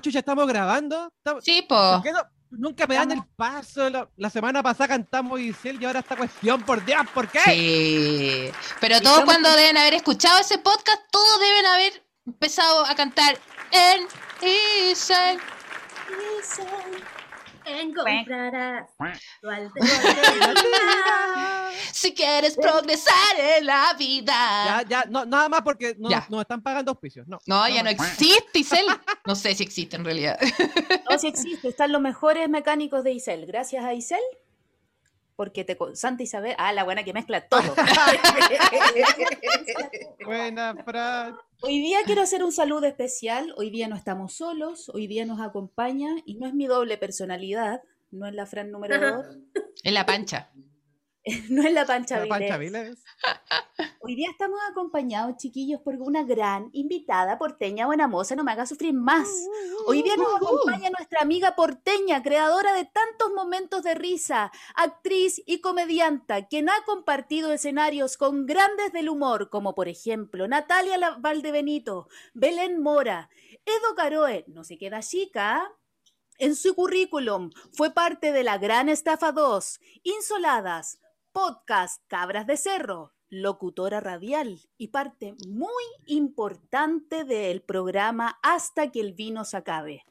chucha, ¿estamos grabando? ¿Estamos- Sí, ¿Por po. qué no? Nunca me dan el paso. La, la semana pasada cantamos Giselle y ahora esta cuestión, por Dios, ¿por qué? Sí. Pero todos estamos cuando deben haber escuchado ese podcast, todos deben haber empezado a cantar en Isel. Encontrarás tu alternativa. Si quieres progresar en la vida. Ya, ya, no, nada más porque no, Ya. nos están pagando auspicios. No, No, ya no existe Isel. No sé si existe en realidad. No, si existe, están los mejores mecánicos de Isel. Gracias a Isel, porque te con Santa Isabel. Ah, la buena que mezcla todo. Buena, Fran. Hoy día quiero hacer un saludo especial. Hoy día no estamos solos, hoy día nos acompaña y no es mi doble personalidad, no es la Fran número 2, En la pancha. no es la Pancha La Pancha. Viles. Hoy día estamos acompañados, chiquillos, por una gran invitada porteña, buena moza, no me haga sufrir más. Hoy día nos acompaña nuestra amiga porteña, creadora de tantos momentos de risa, actriz y comedianta, quien ha compartido escenarios con grandes del humor, como por ejemplo Natalia Valdebenito, Belén Mora, Edo Caroe, no se queda chica. En su currículum fue parte de La Gran Estafa 2, Insoladas, podcast Cabras de Cerro, locutora radial y parte muy importante del programa Hasta que el vino se acabe.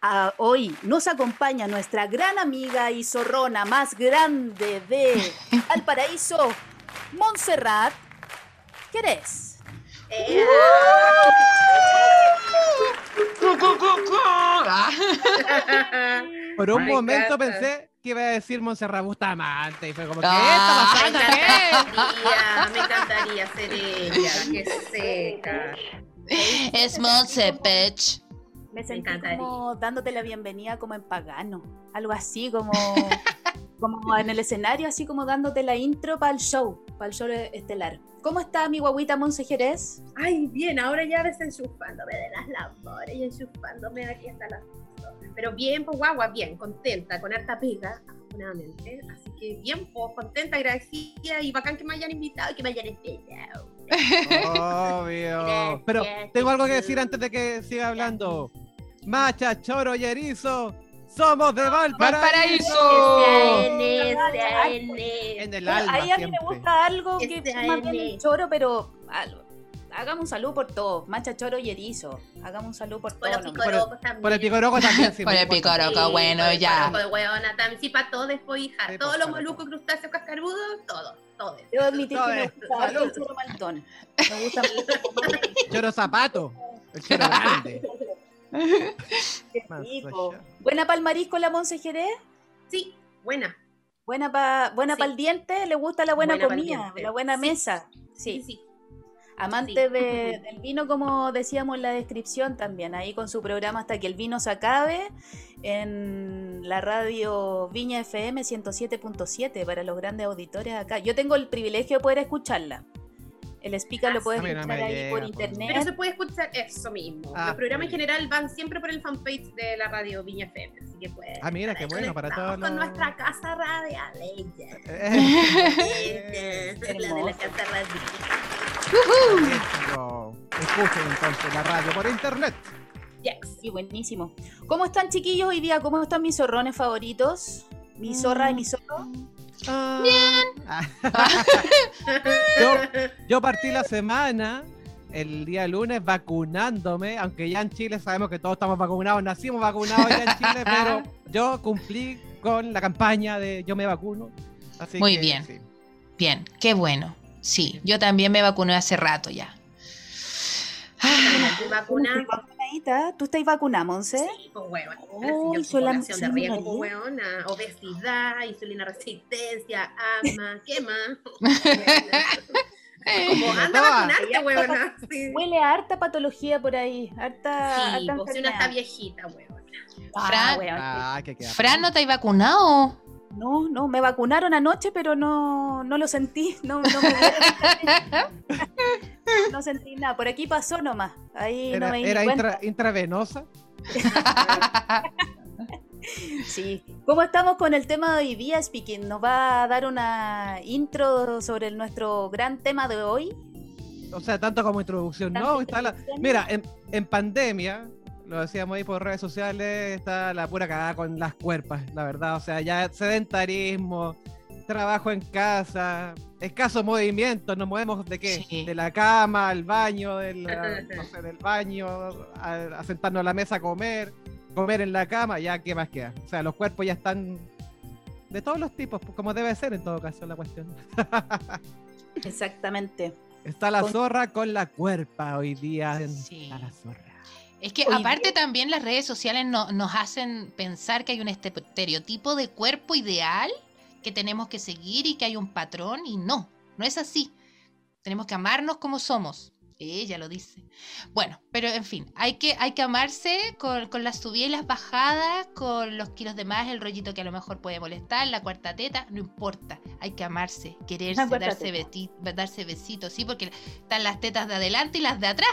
Ah, hoy nos acompaña nuestra gran amiga y zorrona más grande de Valparaíso, Montserrat Querés. Eh. Por un Me momento pensé que iba a decir Montserrat Bustamante. Y fue como, ¿qué Ah. está Me pasando? Me encantaría ser ella, que seca. Es Monse, bitch. Me sentí encantaría. como dándote la bienvenida como en pagano, algo así como, como en el escenario, así como dándote la intro para el show, para el show estelar. ¿Cómo está mi guaguita Monse Jerez? Ay, bien, ahora ya desenchufándome de las labores y enchufándome aquí hasta las. Pero bien, pues guagua, bien, contenta, con harta pega, afortunadamente. Así que bien, pues contenta, agradecida y bacán que me hayan invitado y que me hayan esperado. Obvio. Pero tengo algo que decir antes de que siga hablando. Macha, choro y erizo. Somos de Valparaíso. ¡Valparaíso! En el alma Ahí a mí me gusta algo que Este es más bien AN. el choro, pero al- hagamos un saludo por todos, Mancha, Choro y Erizo. Hagamos un saludo por Por los todos. picorocos también. Por el picoroco también. sí, Por el picoroco, bueno, por el ya. picoroco de hueona también. Sí, para todos después, hija. Sí, todos los para moluscos, crustáceos, cascarudos, todos, todos. Debo admitir que me Todo gusta el choro maltón. Me gusta mucho. Choro zapato. El choro grande. Qué rico. Buena pa'l marisco la Monse Jerez. Sí, buena. Buena para buena Sí. pa'l diente, le gusta la buena, comida, la buena Sí. mesa. Sí, Sí, sí. amante Sí. de- del vino, como decíamos en la descripción también, ahí con su programa hasta que el vino se acabe en la radio Viña FM 107.7 para los grandes auditores acá. Yo tengo el privilegio de poder escucharla. El speaker lo puedes no escuchar ahí llega, por pues. internet. Pero se puede escuchar eso mismo. Ah, Los programas en general van siempre por el fanpage de la radio Viña FM, así que puedes. Ah, mira, qué bueno, para todos Con los- nuestra casa radial, ella. Eh, Ella, La de la casa radial. Escuchen entonces la radio por internet. Yes. Sí, buenísimo. ¿Cómo están chiquillos hoy día? ¿Cómo están mis zorrones favoritos? Mi zorra y mi zorro. Bien. yo, yo partí la semana, el día lunes, vacunándome, aunque ya en Chile sabemos que todos estamos vacunados, nacimos vacunados ya en Chile, pero yo cumplí con la campaña de yo me vacuno. Así Muy que, bien. sí. Bien, qué bueno. Sí, yo también me vacuné hace rato ya. Ah. Vacunadita. ¿Tú estás vacunada, Monse? Sí, pues. Oh, de riesgo, pues huevona. Obesidad, insulina resistencia, asma, ¿qué más? Como anda a vacunarte, huevona. Sí, Huele a harta patología por ahí. Harta, sí harta pues si una está viejita, huevona. Ah, Fran- weón. Ah, que queda. Fran, ¿no te has vacunado? No, no, me vacunaron anoche, pero no, no lo sentí. No, no, me no sentí nada. Por aquí pasó nomás. Ahí no Era, me di era intra- intravenosa. Sí. ¿Cómo estamos con el tema de hoy día, Speaking? ¿Nos va a dar una intro sobre el- nuestro gran tema de hoy? O sea, tanto como introducción, Tanto ¿no? Está la-. Mira, en, en pandemia, lo decíamos ahí por redes sociales, está la pura cagada con las cuerpas, la verdad. O sea, ya sedentarismo, trabajo en casa, escaso movimiento, nos movemos de qué? Sí. De la cama al baño, del, no sé, del baño, a, a sentarnos a la mesa a comer, comer en la cama, ya qué más queda. O sea, los cuerpos ya están de todos los tipos, pues, como debe ser en todo caso la cuestión. Exactamente. Está la Con- zorra con la cuerpa hoy día. En, Sí. Está la zorra. Es que Hoy aparte también las redes sociales no- nos hacen pensar que hay un este- estereotipo de cuerpo ideal que tenemos que seguir y que hay un patrón y no, no es así. Tenemos que amarnos como somos. Ella lo dice. Bueno, pero en fin, hay que, hay que amarse con, con las subidas y las bajadas, con los kilos de más, el rollito que a lo mejor puede molestar, la cuarta teta, no importa. Hay que amarse, quererse, darse, darse besitos, sí, porque están las tetas de adelante y las de atrás.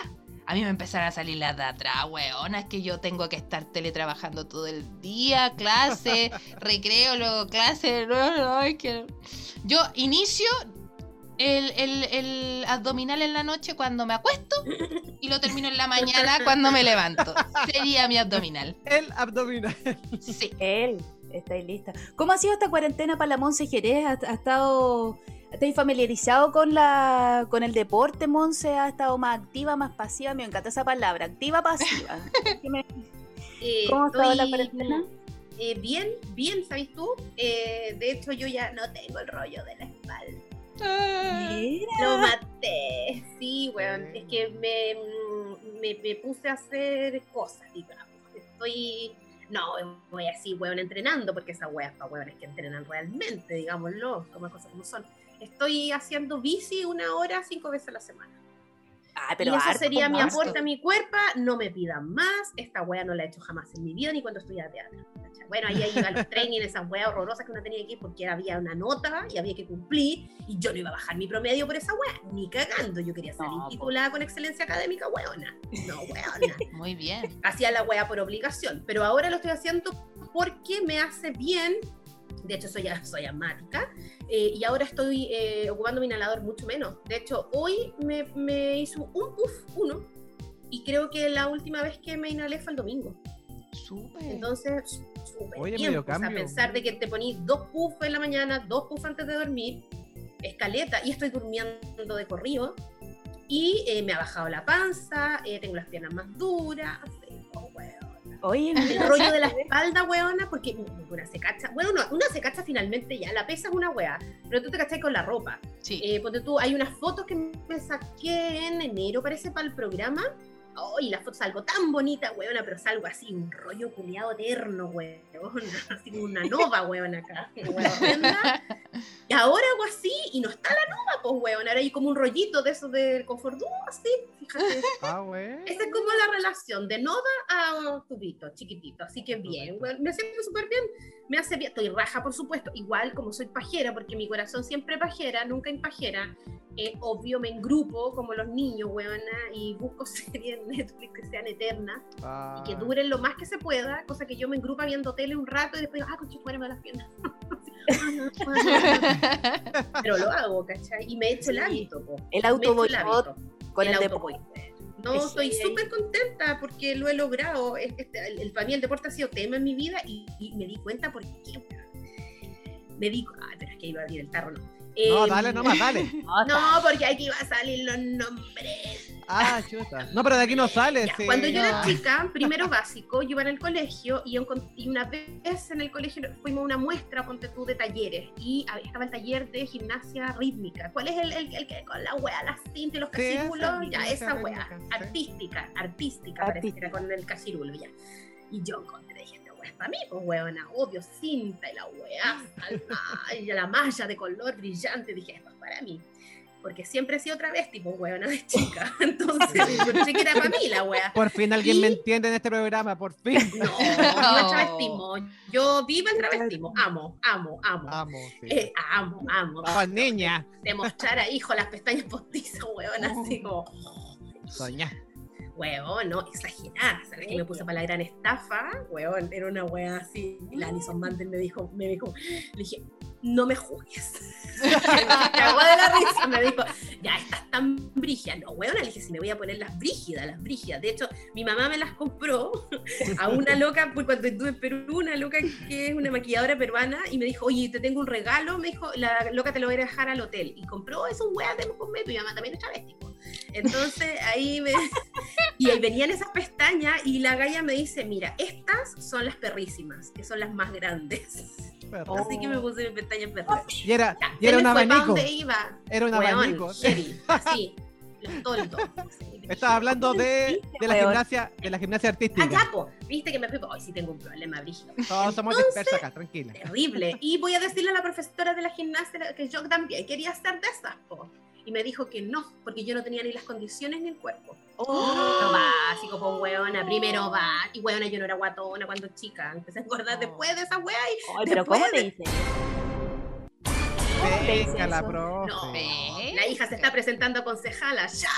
A mí me empezaron a salir las de atrás, weona, es que yo tengo que estar teletrabajando todo el día, clase, recreo, luego clase, no, no, es que... Yo inicio el, el- el abdominal en la noche cuando me acuesto y lo termino en la mañana cuando me levanto. Sería mi abdominal. El abdominal. Sí. Él, estáis lista. ¿Cómo ha sido esta cuarentena para la Monse Jerez? ¿Ha, ha estado, estáis familiarizado con la con el deporte, Monse? ¿Ha estado más activa, más pasiva? Me encanta esa palabra, activa, pasiva. ¿Qué me- Eh, ¿Cómo ha estado la cuarentena? eh, bien, bien, ¿sabes tú? Eh, de hecho, yo ya no tengo el rollo de la espalda. Mira. Lo maté. Sí, weón. Es que me, mm, me, me puse a hacer cosas, digamos. Estoy. No, voy así, weón, entrenando, porque esas weas para weones que entrenan realmente, digámoslo, como cosas como son. Estoy haciendo bici una hora, cinco veces a la semana. Ah, y eso sería mi aporte a mi cuerpo. No me pidan más. Esta wea no la he hecho jamás en mi vida, ni cuando estudiaba teatro. Bueno, ahí iba a los training, esas weas horrorosas que uno tenía que ir porque había una nota y había que cumplir. Y yo no iba a bajar mi promedio por esa wea, ni cagando. Yo quería salir No, titulada con excelencia académica, weona. No, weona. Muy bien. Hacía la wea por obligación. Pero ahora lo estoy haciendo porque me hace bien. De hecho, soy, soy asmática. eh, y ahora estoy eh, ocupando mi inhalador mucho menos. De hecho, hoy me, me hizo un puff, uno. Y creo que la última vez que me inhalé fue el domingo. Súper. Entonces, súper Oye, medio O sea, cambio. pensar de que te ponís dos puffs en la mañana, dos puffs antes de dormir, escaleta, y estoy durmiendo de corrido. Y eh, me ha bajado la panza, eh, tengo las piernas más duras. oh. Oye, El rollo de la espalda, weona, porque una se cacha. Bueno, una, una se cacha finalmente ya. La pesa es una wea, pero tú te cachas con la ropa. Sí. Eh, ponte tú, hay unas fotos que me saqué en enero, parece, para el programa. Oh, y la foto salgo tan bonita, weona, pero salgo así, un rollo culiado eterno, weona. Así como una nova, weona, acá. horrenda. Y ahora hago así y no está la nova, pues, weona. Ahora hay como un rollito de eso del confort, así, fíjate. Ah. Esa es como la relación de Nova a tubito, chiquitito. Así que bien, bueno, me siento súper bien. Me hace bien. Estoy raja, por supuesto. Igual como soy pajera, porque mi corazón siempre pajera, nunca impajera. Eh, obvio, me engrupo como los niños, weona, y busco series Netflix que sean eternas Ah, y que duren lo más que se pueda. Cosa que yo me engrupo viendo tele un rato y después digo, ah, conchito, muéreme las piernas. Pero lo hago, ¿cachai? Y me echo el hábito, po. el autoboicot con el, el autoboicot. No, estoy súper contenta porque lo he logrado. Este, el, el- para mí el deporte ha sido tema en mi vida y, y me di cuenta por qué. Me di ah, pero es que iba a abrir el tarro, no. No, Em, dale nomás, dale. No, porque aquí iba a salir los nombres. Ah, chuta. No, pero de aquí no sale. Ya, sí. Cuando yo era chica, primero básico, yo iba en el colegio y, una vez en el colegio fuimos a una muestra, ponte tú, de talleres y estaba el taller de gimnasia rítmica. ¿Cuál es el, el, el que con la wea, las cintas y los Sí, esa, casirulos? ya, esa wea. rítmica, sí. Artística, artística, parece que era con el casirulo ya. Y yo encontré, dije, es para mí, pues weona, obvio, cinta y la salta, y la malla de color brillante, dije, esto es para mí. Porque siempre he sido travesti, pues weona de chica. Entonces, pensé que era para mí la wea. Por fin alguien me entiende en este programa, por fin. No, viva el travestismo. Yo vivo el travestismo. Amo, amo, amo. Amo, sí. Eh, amo, amo. Vamos, niña. Demostrar a hijo las pestañas postizas, weón, así como. Soñá. Weón, no, exagerada. ¿Sabes que me puse para la gran estafa? Weón, era una wea así. Y la Alison Mandel me dijo, me dijo, le dije, no me juzgues. me cagó la risa. Me dijo, ya estás tan brígida. No, weón, le dije, si me voy a poner las brígidas, las brígidas. De hecho, mi mamá me las compró a una loca, pues cuando estuve en Perú, una loca que es una maquilladora peruana, y me dijo, oye, te tengo un regalo. Me dijo, la loca te lo voy a dejar al hotel. Y compró esos weas de Mocombe, mi mamá también es travesti. Entonces ahí me... Y ahí venían esas pestañas y la galla me dice, mira, estas son las perrísimas, que son las más grandes. Así que me puse mi pestañas perras. Y era, Ya, y era un abanico. dónde iba. Era un Weón, abanico. heavy, así, los toldos. Estaba hablando de, de la gimnasia, de la gimnasia Ah, artística. ya, po, viste que me fui, hoy sí tengo un problema, brígido. Todos somos dispersos acá, tranquila. Terrible. Y voy a decirle a la profesora de la gimnasia que yo también quería ser de esas, po. Y me dijo que no, porque yo no tenía ni las condiciones ni el cuerpo. Lo básico, pues, weona, primero va. Y weona, yo no era guatona cuando chica. Empecé a engordar después de esa wea y Ay, pero ¿cómo te dice? ¿Cómo te dice Venga la profe. no. La hija se está presentando a concejala. ¡Ya!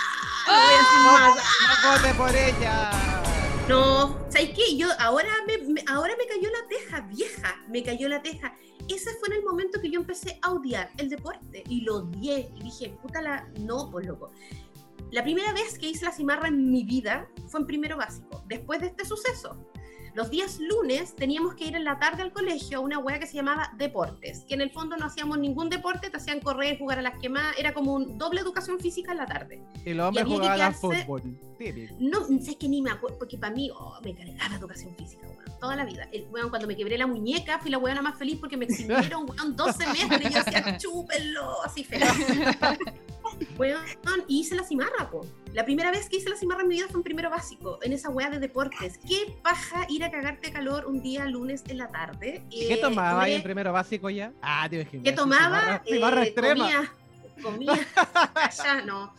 No voy a decir más. ¡No vote por ella! No, ¿sabes qué? Yo ahora me, me- ahora me cayó la teja, vieja, me cayó la teja. Ese fue en el momento que yo empecé a odiar el deporte y lo odié y dije, puta la, no, pues loco. La primera vez que hice la cimarra en mi vida fue en primero básico, después de este suceso. Los días lunes teníamos que ir en la tarde al colegio a una wea que se llamaba deportes, que en el fondo no hacíamos ningún deporte, te hacían correr, jugar a las quemadas, era como un doble educación física en la tarde. Y los hombres jugaban al fútbol. Típico. No, sé que ni me acuerdo, porque para mí, oh, me cargaba educación física, weón, toda la vida. El, weón, cuando me quebré la muñeca, fui la weona más feliz porque me eximieron, weón, dos semestres, y yo decía, chúpenlo, así feliz. Weón, y hice la cimarra, po. La primera vez que hice la cimarra en mi vida fue en primero básico, en esa wea de deportes. Qué paja ir a cagarte calor un día lunes en la tarde. ¿Y ¿Qué Eh, tomaba ahí en primero básico ya? Ah, tío, ¿Qué tomaba? Cimarra, cimarra Eh, extrema. Comía, comía, allá no.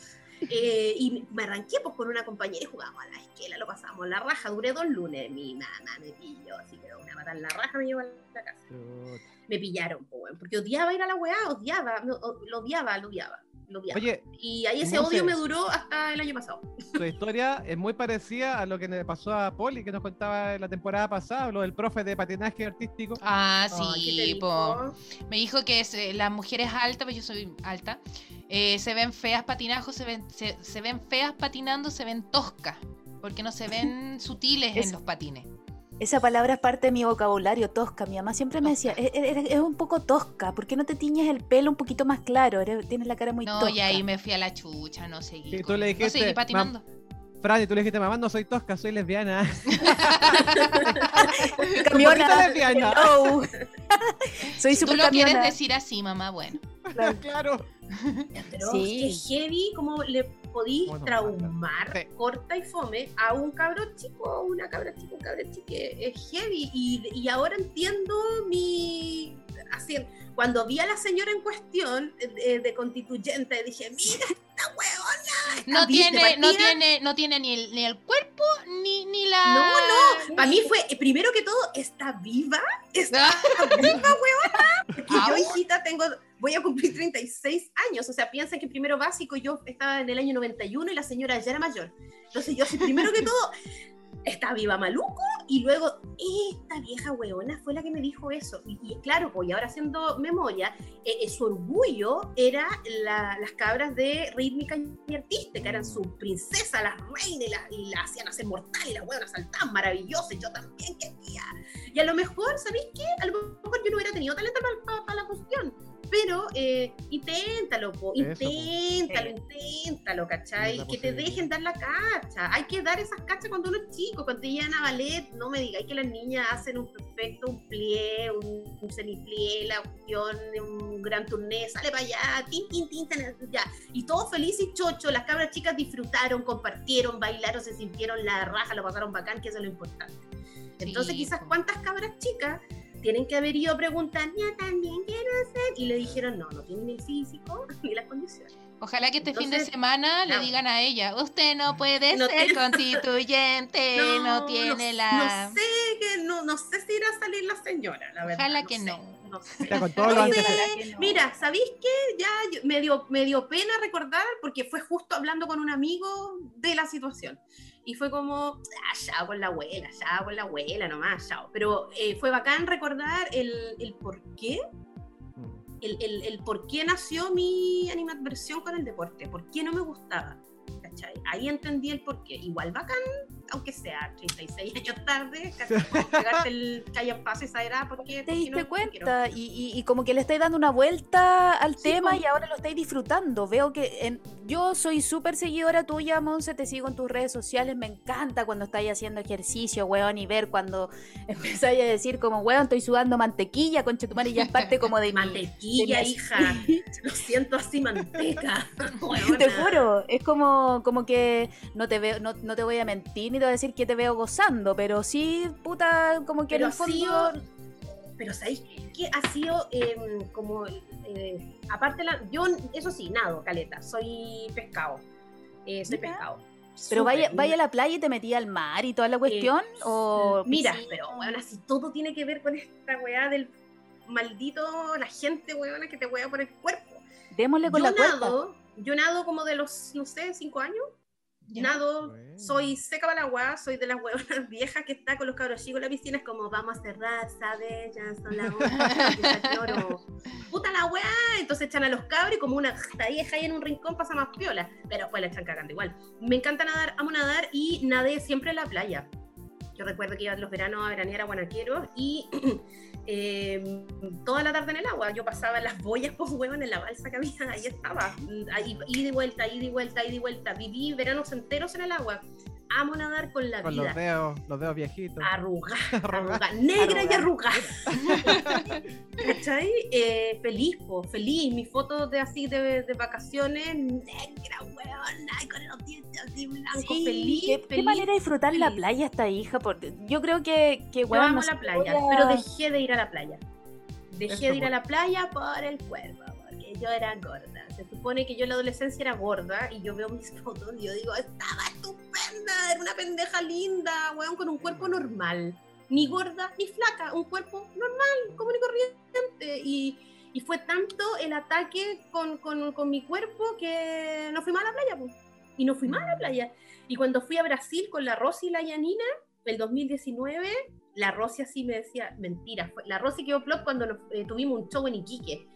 Eh, y me arranqué pues, con una compañera y jugábamos a la esquela, lo pasamos la raja. Duré dos lunes, mi mamá me pilló, así que una matar la raja me llevó a la casa. Chuta. Me pillaron, pues, porque odiaba ir a la weá, odiaba, no, o- lo odiaba, lo odiaba, lo. Oye, y ahí ese Monse. odio me duró hasta el año pasado. tu historia es muy parecida a lo que le pasó a Poli, que nos contaba en la temporada pasada, lo del profe de patinaje artístico. Ah, Ay, ¿qué te sí, po. Me dijo que se- las mujeres altas, pues yo soy alta, eh, se ven feas patinajos, se ven, se, se ven feas patinando, se ven toscas, porque no se ven sutiles en los patines. Esa palabra es parte de mi vocabulario, tosca. Mi mamá siempre me decía, "E- e- eres, un poco tosca, ¿por qué no te tiñes el pelo un poquito más claro? Eres- tienes la cara muy No, tosca. y ahí me fui a la chucha, no seguí. Sí, tú le no dijiste, seguí patinando. Fran, y tú le dijiste, mamá, no soy tosca, soy lesbiana. Camiona. Lesbiana. Hello. Soy Si tú súper lo quieres decir así, mamá, bueno. claro. Pero Sí. es heavy como le podís Bueno, traumar sí. corta y fome a un cabro chico, a una cabra chica, un cabro chico, es heavy. Y, y ahora entiendo mi... Así, cuando vi a la señora en cuestión eh, de, constituyente, dije, mira esta huevona. No tiene, no partida". tiene, no tiene ni el, ni el cuerpo, ni, ni la. No, no, para mí fue, eh, primero que todo, está viva, está Ah, viva, huevona. Porque yo, Au. hijita, tengo, voy a cumplir 36 años. O sea, piensa que primero básico yo estaba en el año 91 y la señora ya era mayor. Entonces yo, primero que todo, está viva maluco y luego esta vieja huevona fue la que me dijo eso. Y, claro, pues y ahora haciendo memoria, eh, eh, su orgullo era la- las cabras de rítmica y artística, eran su princesa, las reinas, y la, y la hacían hacer mortal y las huevonas saltaban maravillosas, yo también quería. Y a lo mejor, ¿sabéis qué? A lo mejor yo no hubiera tenido talento para la cuestión. Pero eh, inténtalo, po, Eso, po. inténtalo, inténtalo, ¿cachai? Que te posibilidad. dejen dar la cacha. Hay que dar esas cachas cuando uno es chico, cuando te llegan a ballet. No me digáis que las niñas hacen un perfecto, un plié, un, un semiplié, la cuestión, un gran turné, sale para allá, tin, tin, tin, ya. Y todo feliz y chocho. Las cabras chicas disfrutaron, compartieron, bailaron, se sintieron la raja, lo pasaron bacán, que eso es lo importante. Entonces, Sí, quizás po. cuántas cabras chicas tienen que haber ido a preguntar, yo también quiero hacer, y le dijeron, no, no tienen el físico ni las condiciones. Ojalá que este fin de Entonces, semana le no. digan a ella, usted no puede No ser tiene- constituyente, no, tiene no- la... No sé, que, no, no sé si irá a salir la señora, la verdad. Ojalá no que sé, no. no sé. Con todos los No sé. Mira, ¿sabéis qué? Ya me dio, me dio pena recordar porque fue justo hablando con un amigo de la situación. Y fue como, ah, chao con la abuela, chao con la abuela nomás, chao. Pero eh, fue bacán recordar el, el por qué, Mm. el, el, el por qué nació mi animadversión con el deporte, por qué no me gustaba. ¿cachai? Ahí entendí el por qué. Igual bacán, aunque sea 36 años tarde. Como pegarte el calla en paz esa era porque Te porque diste no- no cuenta y, y- y como que le estáis dando una vuelta al Sí, tema y ahora lo estáis disfrutando. Veo que en- yo soy súper seguidora tuya, Monse, te sigo en tus redes sociales, me encanta cuando estáis haciendo ejercicio, weón, y ver cuando empezáis a decir como, weón, estoy sudando mantequilla, madre, y ya es parte como de. Mantequilla, de mi- hija. Lo siento así, manteca. Te juro, es como, como que no te veo, no, no te voy a mentir ni a decir que te veo gozando, pero sí, puta, como que en Pero el fondo. sido, pero ¿sabéis qué ha sido em, como, eh, aparte, la, yo, eso sí, nado, caleta, soy pescado, eh, soy Mira. pescado. Pero vaya, vaya a la playa y te metí al mar y toda la cuestión, o Mira, piscina? pero bueno, así todo tiene que ver con esta weá del maldito, la gente weona que te weá por el cuerpo. démosle con yo la cuerda. nado, yo nado como de los, no sé, cinco años. Nado, Bueno. soy seca para el agua, soy de las huevonas viejas que está con los cabros chicos en la piscina, es como vamos a cerrar, ¿sabes? Ya son las. Puta la weá, entonces echan a los cabros y como una vieja ahí en un rincón pasa más piola, pero después la echan cagando igual. Me encanta nadar, amo nadar y nadé siempre en la playa. Yo recuerdo que iba los veranos a veranear a Guanaqueros y eh, toda la tarde en el agua. Yo pasaba las boyas, pues, huevón, en la balsa que había, ahí estaba. Ahí, ida y vuelta, ida y vuelta, ida y vuelta. Viví veranos enteros en el agua. Amo nadar con la Con vida. los dedos, los dedos viejitos. Arruga, Arruga. arruga, negra y Arruga. arrugada. ¿Cachai? Eh, feliz, po, feliz. Mis fotos de así de, de vacaciones, negra, weón, ay, con los dientes así blancos, Sí, feliz, qué, qué feliz. manera de disfrutar la playa esta hija. Porque yo creo que, que Yo weón, amo no la playa, pero dejé de ir a la playa. Dejé de ir a la playa por el cuerpo, yo era gorda. Se supone que yo en la adolescencia era gorda y yo veo mis fotos y yo digo, estaba estupenda, era una pendeja linda, weón, con un cuerpo normal. Ni gorda ni flaca, un cuerpo normal, común y corriente. Y, y fue tanto el ataque con, con, con mi cuerpo que no fui más a la playa, pues. Y no fui más a la playa. Y cuando fui a Brasil con la Rosy y la Yanina, el 2019, la Rosy así me decía, mentira, la Rosy quedó plop cuando nos- eh, tuvimos un show en Iquique.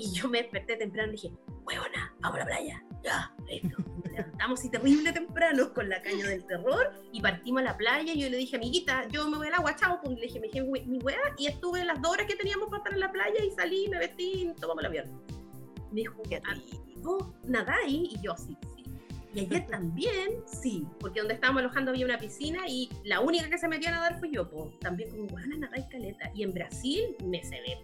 Y yo me desperté temprano y dije, huevona, vamos a la playa. Ya, listo. Nos levantamos y terrible temprano con la caña del terror y partimos a la playa. Y yo le dije, amiguita, yo me voy al agua, chao. Pues, le dije, me dije "We- mi wea. Y estuve las dos horas que teníamos para estar en la playa y salí, me vestí y tomamos el avión. Me dijo, Qué "Ah, rico. ¿vos nadáis? Y yo, sí, sí. Y ayer también, sí, porque donde estábamos alojando había una piscina y la única que se metió a nadar fui yo, po. también como, bueno, nadáis caleta. Y en Brasil me se ve,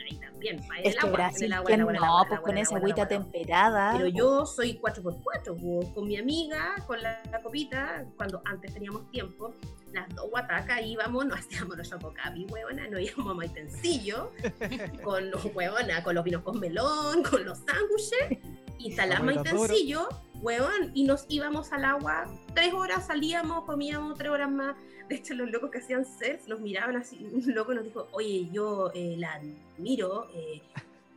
ahí también, pa, en Es el que agua, Brasil, el agua, el agua, el no, agua, el pues con esa agüita temperada. Pero yo soy 4x4, po, con mi amiga, con la, la copita, cuando antes teníamos tiempo, las dos guatacas íbamos, no hacíamos los chococapi, huevona, no íbamos a Maitencillo, con los huevona, con los vinos con melón, con los sándwiches, instalamos. Maitencillo, huevón, y nos íbamos al agua, tres horas salíamos, comíamos tres horas más. De hecho, los locos que hacían surf nos miraban así. Un loco nos dijo, oye, yo eh, la admiro. Eh,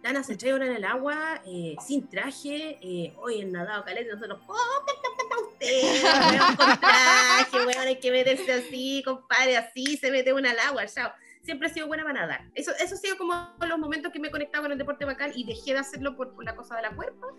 están hace tres horas en el agua, eh, sin traje, eh, hoy en nadado caleta, nosotros, ¡oh, ta, usted! weón, con traje, weón, hay que meterse así, compadre, así se mete una al agua, chao. Siempre he sido buena para nadar. Eso, eso ha sido como los momentos que me he conectado con el deporte bacán y dejé de hacerlo por, por la cosa de la cuerpo.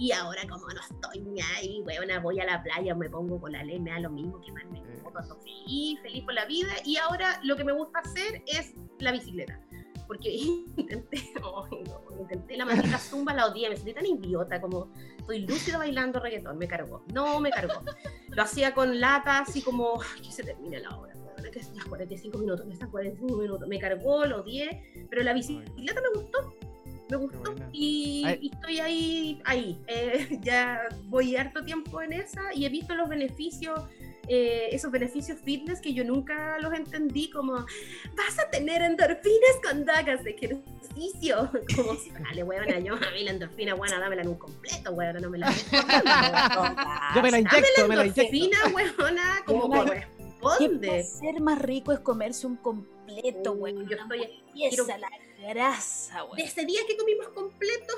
Y ahora, como no estoy ni ahí, weona, voy a la playa, me pongo con la ley, me da lo mismo que más me foto, estoy feliz, feliz por la vida. Y ahora lo que me gusta hacer es la bicicleta. Porque intenté, ay, no, intenté la maldita zumba, la odié, me sentí tan idiota, como estoy lúcida bailando reggaetón, me cargó. No, me cargó. Lo hacía con lata, así como, que se termine la hora, que ya 45 minutos, que están 45 minutos. Me cargó, lo odié, pero la bicicleta me gustó me gustó y, y estoy ahí, ahí. Eh, ya voy harto tiempo en esa y he visto los beneficios, eh, esos beneficios fitness que yo nunca los entendí, como vas a tener endorfinas cuando hagas ejercicio. Como si, dale, weona, yo a mí la endorfina, buena, dámela en un completo, weona, no me la Yo me la inyecto, me la endorfina, weona, como Weona, ¿Qué corresponde. placer más rico es comerse un completo, weón? yo estoy- hamburguesa, grasa, De weón. ese día que comimos completo,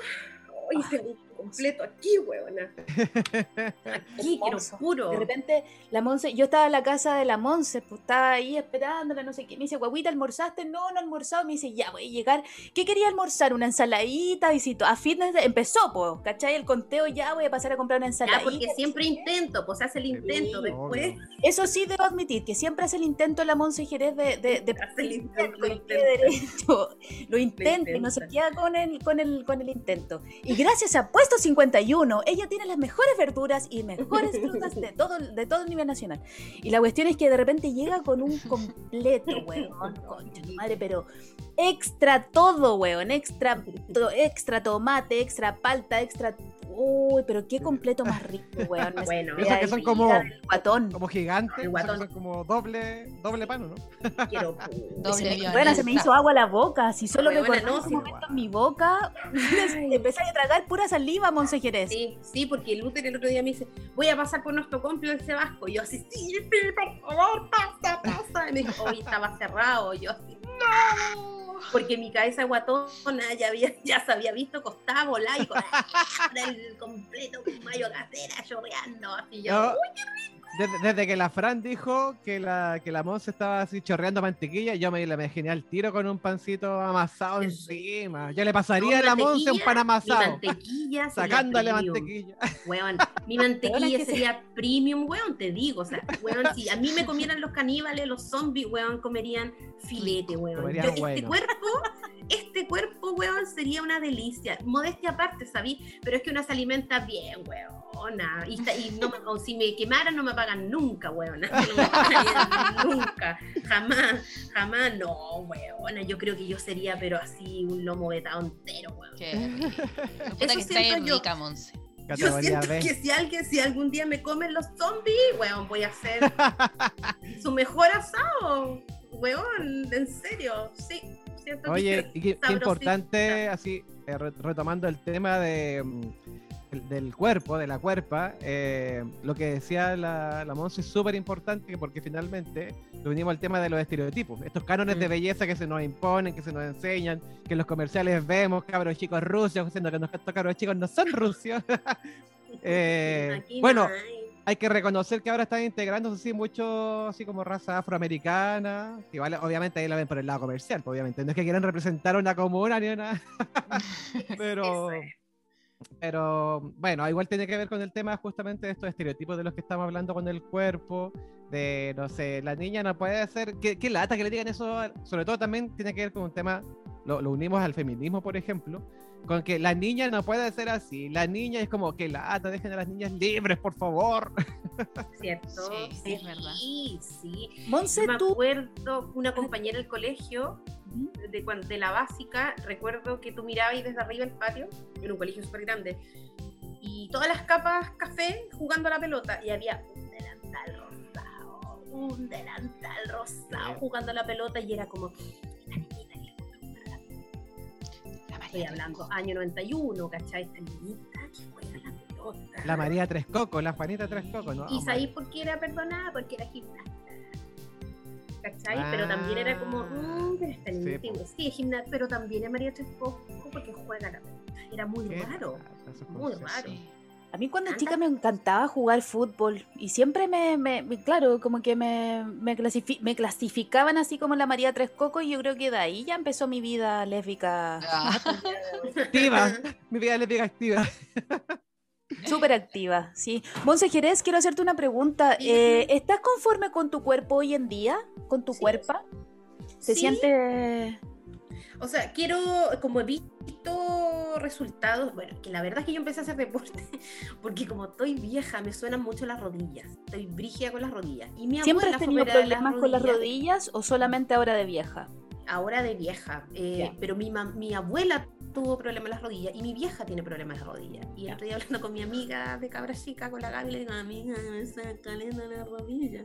hoy tengo completo aquí, weona. Aquí, quiero puro. De repente, la Monse, yo estaba en la casa de la Monse, pues estaba ahí esperándola, no sé qué. Me dice, guaguita, ¿almorzaste? No, no he almorzado. Me dice, ya voy a llegar. ¿Qué quería almorzar? Una ensaladita, y si a fitness empezó, pues, ¿cachai? El conteo, ya voy a pasar a comprar una Ya, ensaladita. porque siempre intento, pues hace el intento. Sí, Después obvio. Eso sí debo admitir, que siempre hace el intento la Monse Jerez de, de, de Hace el intento, lo intenta. derecho. Lo intenta y no se queda con el, con, el, con el intento. Y gracias a Puesto 51, ella tiene las mejores verduras y mejores frutas de todo, de todo el nivel nacional. Y la cuestión es que de repente llega con un completo, weón. Concha madre, pero extra todo, weón. Extra, to- extra tomate, extra palta, extra. Uy, pero qué completo más rico, weón. Me Bueno, Esos que son el como- del guatón. Como gigantes, El guatón. son como doble, doble pano, ¿no? quiero Doble Se me- violencia. Bueno, se me hizo agua la boca. Si solo recordaba no, ese sí. momento en mi boca, empecé a tragar pura saliva, Monse Jerez. Sí, sí, porque Luther el otro día me dice, voy a pasar por nuestro complejo el Vasco. Y yo así, sí, sí, por favor, pasa, pasa. Y me dijo, hoy estaba cerrado. Y yo así, no. Porque mi cabeza guatona ya, había, ya se había visto costada volar y con el completo con mayo casera chorreando. Así yo, uy, Desde, desde que la Fran dijo que la, que la Monse estaba así chorreando mantequilla, yo me la imaginé al tiro con un pancito amasado encima. Yo le pasaría a la Monse un pan Mi amasado, mantequilla sacándole premium. mantequilla. Weón, mi mantequilla sería premium, weón, te digo. O sea, weón, si a mí me comieran los caníbales, los zombies, weón, comerían filete, weón. Comerían Yo, este cuerpo, este cuerpo, weón, sería una delicia. Modestia aparte, ¿sabí? Pero es que una se alimenta bien, weona. Y, está- y no, me- o si me quemaran, no me pagan nunca, weona. No me pagarían nunca. Jamás, jamás, no, weona. Yo creo que yo sería, pero así, un lomo vetado entero, weón. Qué rico. Puta Eso que está siento yo. rica, Monse. Yo siento B. que si alguien, si algún día me comen los zombies, weón, voy a hacer su mejor asado, weón, en serio, sí. Siento Oye, que qué, qué importante, así, eh, re- retomando el tema de, mm, del cuerpo, de la cuerpa, eh, lo que decía la, la Monse es súper importante porque finalmente lo unimos al tema de los estereotipos, estos cánones de Mm. belleza que se nos imponen, que se nos enseñan, que en los comerciales vemos cabros chicos rusos, siendo que estos cabros chicos no son rusos. Eh, bueno, hay. hay que reconocer que ahora están integrándose así mucho, así como raza afroamericana, que igual, obviamente ahí la ven por el lado comercial, pues, obviamente, no es que quieran representar una comuna ni una, pero, Eso es. Pero bueno, igual tiene que ver con el tema justamente de estos estereotipos de los que estamos hablando con el cuerpo, de, no sé, la niña no puede ser, qué, qué lata que le digan eso, sobre todo también tiene que ver con un tema, lo, lo unimos al feminismo, por ejemplo, con que la niña no puede ser así, la niña es como que lata, dejen a las niñas libres, por favor. ¿Cierto? Sí, sí, es verdad. Sí, sí. Monse, Yo me tú. acuerdo una compañera del colegio, de, de la básica, recuerdo que tú mirabas ahí desde arriba el patio, en un colegio súper grande, y todas las capas café jugando a la pelota, y había un delantal rosado, un delantal rosado jugando a la pelota, y era como, Estoy hablando año 91, ¿cachai? Esta niñita que juega la pelota. La María Tres Cocos, la Juanita Tres Cocos, ¿no? ¿Y sabéis por qué era perdonada? Porque era gimnasta. ¿Cachai? pero también era como, mmm, pero esta sí, niña po. sí, es gimnasta, pero también es María Trespoco porque juega la pelota. Era muy raro. muy raro. A mí cuando chica me encantaba jugar fútbol y siempre me, me- me- claro, como que me, me, clasifi- me clasificaban así como la María Tres Cocos y yo creo que de ahí ya empezó mi vida lésbica Ah, Activa, mi vida lésbica activa. súper activa, sí. Monse Jerez, quiero hacerte una pregunta. Sí. Eh, ¿Estás conforme con tu cuerpo hoy en día? ¿Con tu Sí. cuerpo? ¿Se Sí, siente...? O sea, quiero, como he visto resultados, bueno, que la verdad es que yo empecé a hacer deporte, porque como estoy vieja, me suenan mucho las rodillas. Estoy brígida con las rodillas. Y mi ¿Siempre has tenido problemas con las rodillas o solamente ahora de vieja? ahora de vieja, eh, pero mi, mi abuela tuvo problemas en las rodillas y mi vieja tiene problemas en las rodillas. Y día hablando con mi amiga de cabra chica, con la Gaby, le digo, amiga, me está caliendo la rodilla.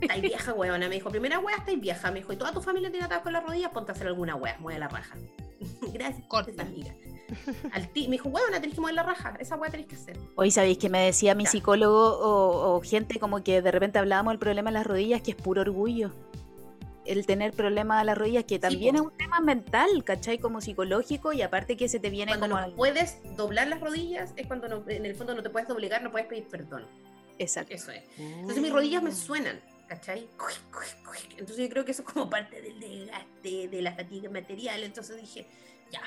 Estáis vieja, weona, me dijo, primera wea, estáis vieja, me dijo, y toda tu familia tiene ataques con las rodillas, ponte a hacer alguna wea, mueve la raja. Gracias, Corta. amiga. Al me dijo, weona, tenés que mover la raja, esa wea tenés que hacer. Hoy sabéis que me decía mi Ya. psicólogo o, o gente como que de repente hablábamos del problema en las rodillas, que es puro orgullo. el tener problemas a las rodillas, que también es un tema mental, ¿cachai? Como psicológico y aparte que se te viene Cuando como... no al- puedes doblar las rodillas es cuando no- en el fondo no te puedes doblegar, no puedes pedir perdón. Exacto. Eso es. Entonces mis rodillas me suenan, ¿cachai? Entonces yo creo que eso es como parte del desgaste, de la fatiga material. Entonces dije, ya,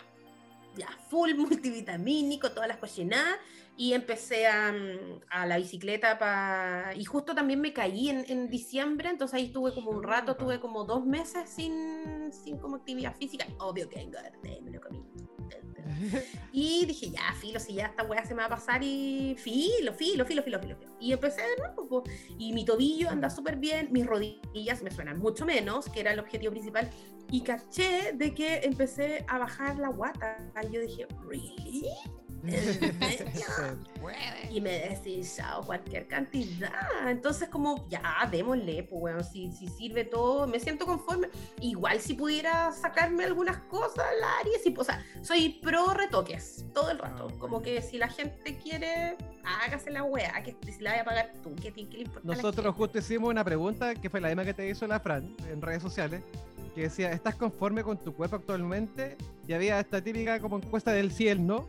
ya, full multivitamínico, todas las cochinadas. Y empecé a, mm, a la bicicleta para... Y justo también me caí en, en diciembre, entonces ahí estuve como un rato, tuve como dos meses sin, sin como actividad física. Obvio que engordé, me lo comí. Y dije, ya, filo, si ya esta weá se me va a pasar y filo, filo, filo, filo, filo. filo. Y empecé de nuevo, y mi tobillo anda súper bien, mis rodillas me suenan mucho menos, que era el objetivo principal. Y caché de que empecé a bajar la guata. Y yo dije, ¿really? Y me decís chao cualquier cantidad. Entonces, como ya, démosle, pues bueno, si, si sirve todo, me siento conforme. Igual si pudiera sacarme algunas cosas, la haría. Sí, o sea, soy pro retoques todo el rato. Ah, Como que si la gente quiere, hágase la wea, que si la vaya a pagar tú, que te que le importa Nosotros justo hicimos una pregunta que fue la misma que te hizo la Fran en redes sociales, que decía, ¿estás conforme con tu cuerpo actualmente? Y había esta típica como encuesta del sí el no.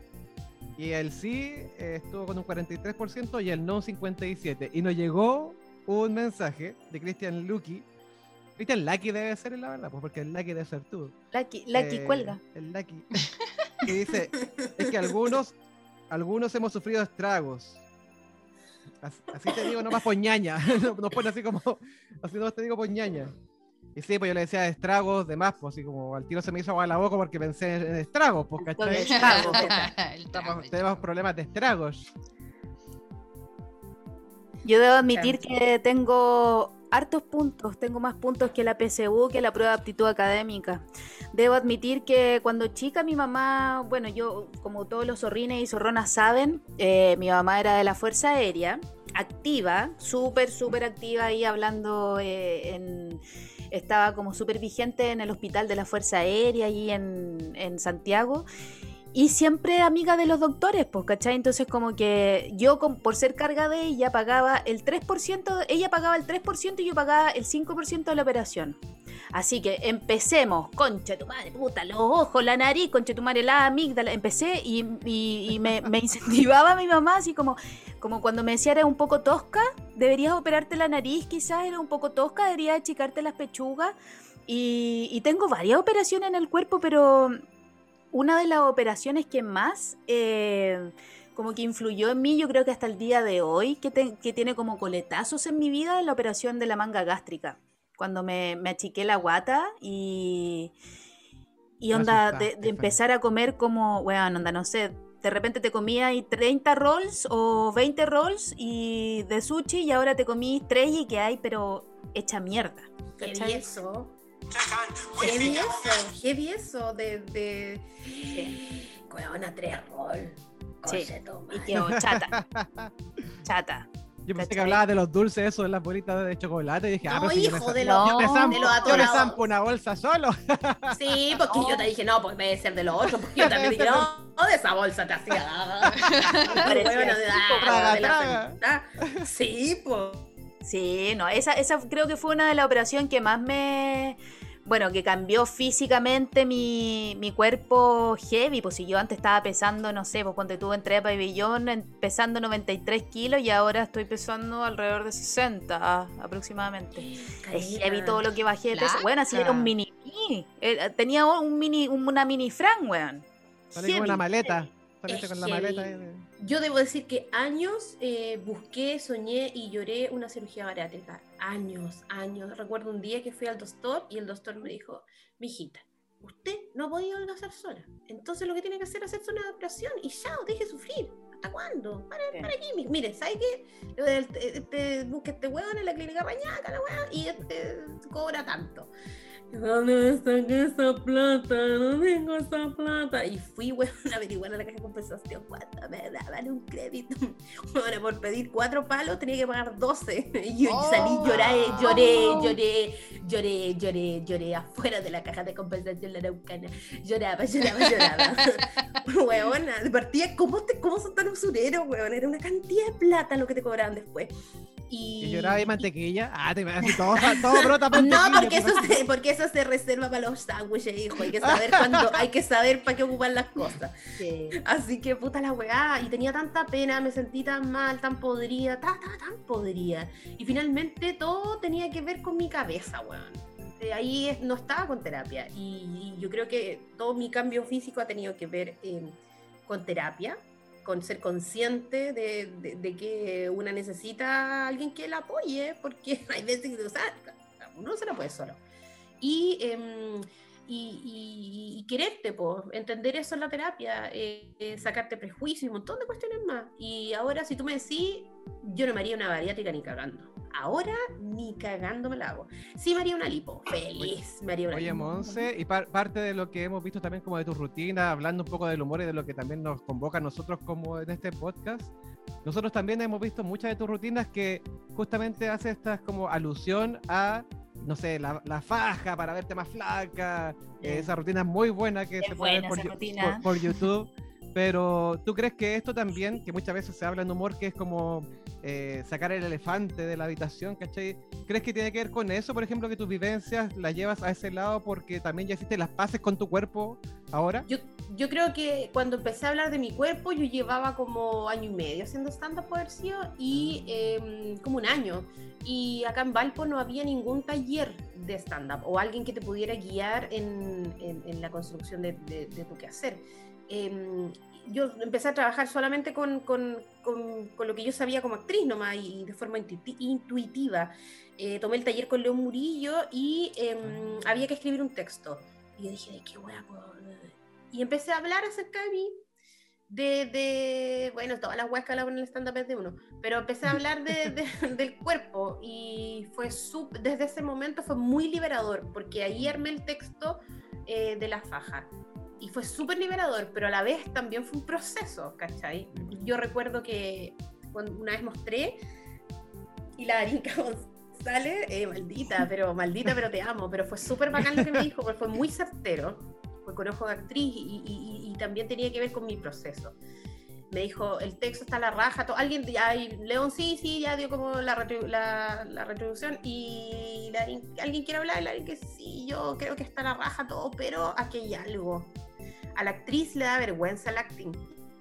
Y el sí eh, estuvo con un 43% y el no un 57%. Y nos llegó un mensaje de Cristian Lucky. Cristian Lucky debe ser, la verdad, pues porque el Lucky debe ser tú. Lucky, Lucky Eh, cuelga. El Lucky. Que dice, es que algunos, algunos hemos sufrido estragos. Así, así te digo nomás poñaña. Nos pone así como, así nomás te digo poñaña. Y sí, pues yo le decía estragos de más, pues así como al tiro se me hizo agua la boca porque pensé en estragos, pues, ¿cachai? Estragos. Trago. Tenemos problemas de estragos. Yo debo admitir que tengo hartos puntos, tengo más puntos que la PSU, que la prueba de aptitud académica. Debo admitir que cuando chica mi mamá, bueno, yo como todos los zorrines y zorronas saben, eh, mi mamá era de la Fuerza Aérea, activa, súper, súper activa ahí hablando eh, en... Estaba como súper vigente en el hospital de la Fuerza Aérea ahí en, en Santiago. Y siempre amiga de los doctores, pues, ¿cachai? Entonces como que yo con- por ser carga de ella pagaba el 3%, ella pagaba el 3% y yo pagaba el 5% de la operación. Así que empecemos, concha tu madre, puta, los ojos, la nariz, concha tu madre, la amígdala. Empecé y, y- me incentivaba mi mamá, así como, como cuando me decía era un poco tosca, deberías operarte la nariz, quizás era un poco tosca, deberías achicarte las pechugas. Y, y tengo varias operaciones en el cuerpo, pero una de las operaciones que más eh, como que influyó en mí, yo creo que hasta el día de hoy, que, te- que tiene como coletazos en mi vida, es la operación de la manga gástrica. Cuando me, me achiqué la guata y, y onda, de, empezar a comer como, bueno, onda, no sé, de repente te comías y 30 rolls o 20 rolls y de sushi y ahora te comí 3 y que hay, pero hecha mierda. Heavy ¿cachai? eso. Heavy eso, heavy eso de. de... Weona, tres roll. Sí. Y quedó chata, chata. Yo pensé que ¿Cachai? hablaba de los dulces, esos de las bolitas de chocolate. Y dije, ah, No, pero si yo hijo de No. los, yo me zampo, de los yo me atorados. zampo una bolsa solo. Sí, porque yo te dije, no, porque debe ser de los otros, porque yo también dije, no, de esa bolsa te hacía. Bueno, de, ah, traga, de la. Sí, pues. Sí, no, esa, esa creo que fue una de las operaciones que más me. Bueno, que cambió físicamente mi, mi cuerpo heavy. Pues si yo antes estaba pesando, no sé, pues cuando tuve entré a pabellón pesando 93 kilos y ahora estoy pesando alrededor de 60 ah, aproximadamente. Es heavy todo lo que bajé de peso. Bueno, así era un mini. eh, tenía un mini, una mini Fran, weón. Salí con Heavy. una maleta. Con la maleta. Yo debo decir que años eh, busqué, soñé y lloré una cirugía bariátrica. Años, años. Recuerdo un día que fui al doctor y el doctor me dijo, mijita, usted no ha podido adelgazar sola. Entonces lo que tiene que hacer es hacerse una operación y ya, deje de sufrir. ¿Hasta cuándo? Para, Sí. para aquí. Mi- Mire, ¿sabe qué? Eh, Este, busque este weón en la clínica Rañaca, la y este cobra tanto. ¿Dónde saqué esa plata? No tengo esa plata. Y fui, weón, a averiguar a la caja de compensación cuánto me daban un crédito. Bueno, por pedir cuatro palos tenía que pagar 12. Y yo Oh. salí, lloré, lloré, lloré, lloré, lloré, lloré afuera de la caja de compensación la Araucana. Lloraba, lloraba, lloraba. Weona, de partida, ¿cómo, te, ¿cómo son tan usureros, weón? Era una cantidad de plata lo que te cobraban después. Y, ¿Y lloraba ahí mantequilla? Ah, te iba a decir todo, todo brota mantequilla. No, porque pues. eso, se, porque eso se reserva para los sándwiches, hijo. Hay que saber cuándo, hay que saber para qué ocupar las cosas. Sí. Así que puta la weá. Y tenía tanta pena, me sentí tan mal, tan podrida, estaba, estaba tan podrida. Y finalmente todo tenía que ver con mi cabeza, weón. De ahí es- no estaba con terapia. Y, y yo creo que todo mi cambio físico ha tenido que ver eh, con terapia, con ser consciente de, de- que una necesita a alguien que la apoye, porque hay veces que o sea, uno no se la puede solo. Y, em, y, y- y quererte, po, entender eso en la terapia, eh, sacarte prejuicios y un montón de cuestiones más. Y ahora, si tú me decís, yo no me haría una bariátrica ni cagando. Ahora ni cagando me la hago. Sí me haría una lipo, feliz me haría una Oye, lipo. Monse, y par- parte de lo que hemos visto también como de tu rutina, hablando un poco del humor y de lo que también nos convoca a nosotros como en este podcast, nosotros también hemos visto muchas de tus rutinas que justamente hace estas como alusión a, no sé, la, la faja para verte más flaca, eh, esa rutina muy buena que Es se puede ver por YouTube. Pero tú crees que esto también, que muchas veces se habla en humor, que es como eh, sacar el elefante de la habitación, ¿cachai? ¿Crees que tiene que ver con eso, por ejemplo, que tus vivencias las llevas a ese lado porque también ya hiciste las paces con tu cuerpo ahora? Yo, yo creo que cuando empecé a hablar de mi cuerpo, yo llevaba como año y medio haciendo stand-up por y em, como un año. Y acá en Valpo no había ningún taller de stand-up o alguien que te pudiera guiar en, en- en la construcción de, de- de tu quehacer. Em, yo empecé a trabajar solamente con, con- con- con lo que yo sabía como actriz nomás y de forma intuiti- intuitiva. Eh, tomé el taller con León Murillo y em, había que escribir un texto. Y yo dije, ¿de qué hablar? Y empecé a hablar acerca de mí, de, de bueno, todas las weas que hablaban en el stand-up es de uno, pero empecé a hablar de, de- del cuerpo y fue sup- desde ese momento fue muy liberador, porque ahí armé el texto eh, de la faja. Y fue súper liberador, pero a la vez también fue un proceso, ¿cachai? Yo recuerdo que una vez mostré y la Darinka González, eh, maldita, pero maldita, pero te amo, pero fue súper bacán lo que me dijo, porque fue muy certero, fue con ojo de actriz y, y- y- también tenía que ver con mi proceso. Me dijo, el texto está a la raja, to- alguien, ya, y León sí, sí, ya dio como la, la, la retribución y la alguien quiere hablar, y la que sí, yo creo que está a la raja todo, pero aquí hay algo. A la actriz le da vergüenza el acting.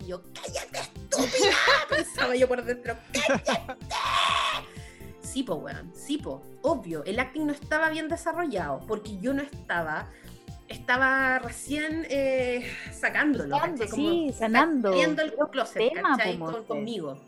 Y yo, cállate, estúpida, pensaba yo por dentro, cállate. Sí, po, weón, sí, po, obvio, el acting no estaba bien desarrollado, porque yo no estaba, estaba recién eh, sacándolo, sí, sanando. Saliendo el closet, tema, ¿cachai? Con- conmigo.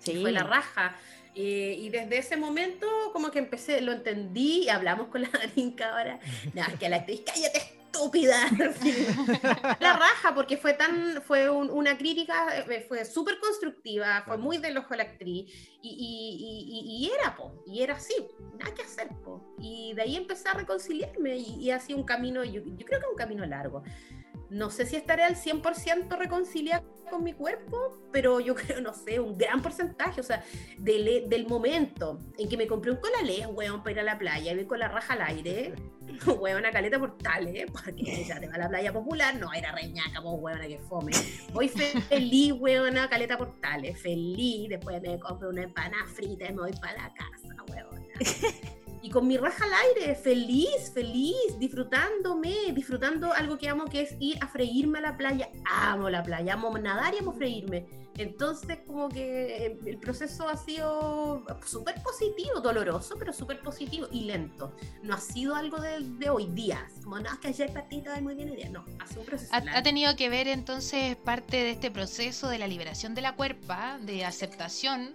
Sí. Fue la raja. Eh, y desde ese momento, como que empecé, lo entendí y hablamos con la Darinka ahora. No, es que a la actriz, cállate, estúpida. la raja, porque fue tan, fue un- una crítica, eh, fue súper constructiva, fue muy del ojo de la actriz. Y, y- y- y- y era, po, y era así, nada que hacer, po. Y de ahí empecé a reconciliarme y, y ha sido un camino, yo, yo creo que un camino largo. No sé si estaré al 100% reconciliada con mi cuerpo, pero yo creo, no sé, un gran porcentaje, o sea, del, del momento en que me compré un colalés, weón, para ir a la playa, y voy con la raja al aire, weón, a caleta portales, porque ya te va a la playa popular, no, era reñaca, pues, weón, que fome. Voy fe- feliz, weón, a caleta portales, feliz, después me compro una empanada frita y me voy para la casa, weón. Y con mi raja al aire, feliz, feliz, disfrutándome, disfrutando algo que amo, que es ir a freírme a la playa. Amo la playa, amo nadar y amo freírme. Entonces, como que eh, el proceso ha sido súper positivo, doloroso, pero súper positivo y lento. No ha sido algo de, de hoy día. Como, no, es que ayer partí muy bien el día. No, ha sido un proceso. Ha, ha tenido que ver entonces parte de este proceso de la liberación de la cuerpa, de aceptación,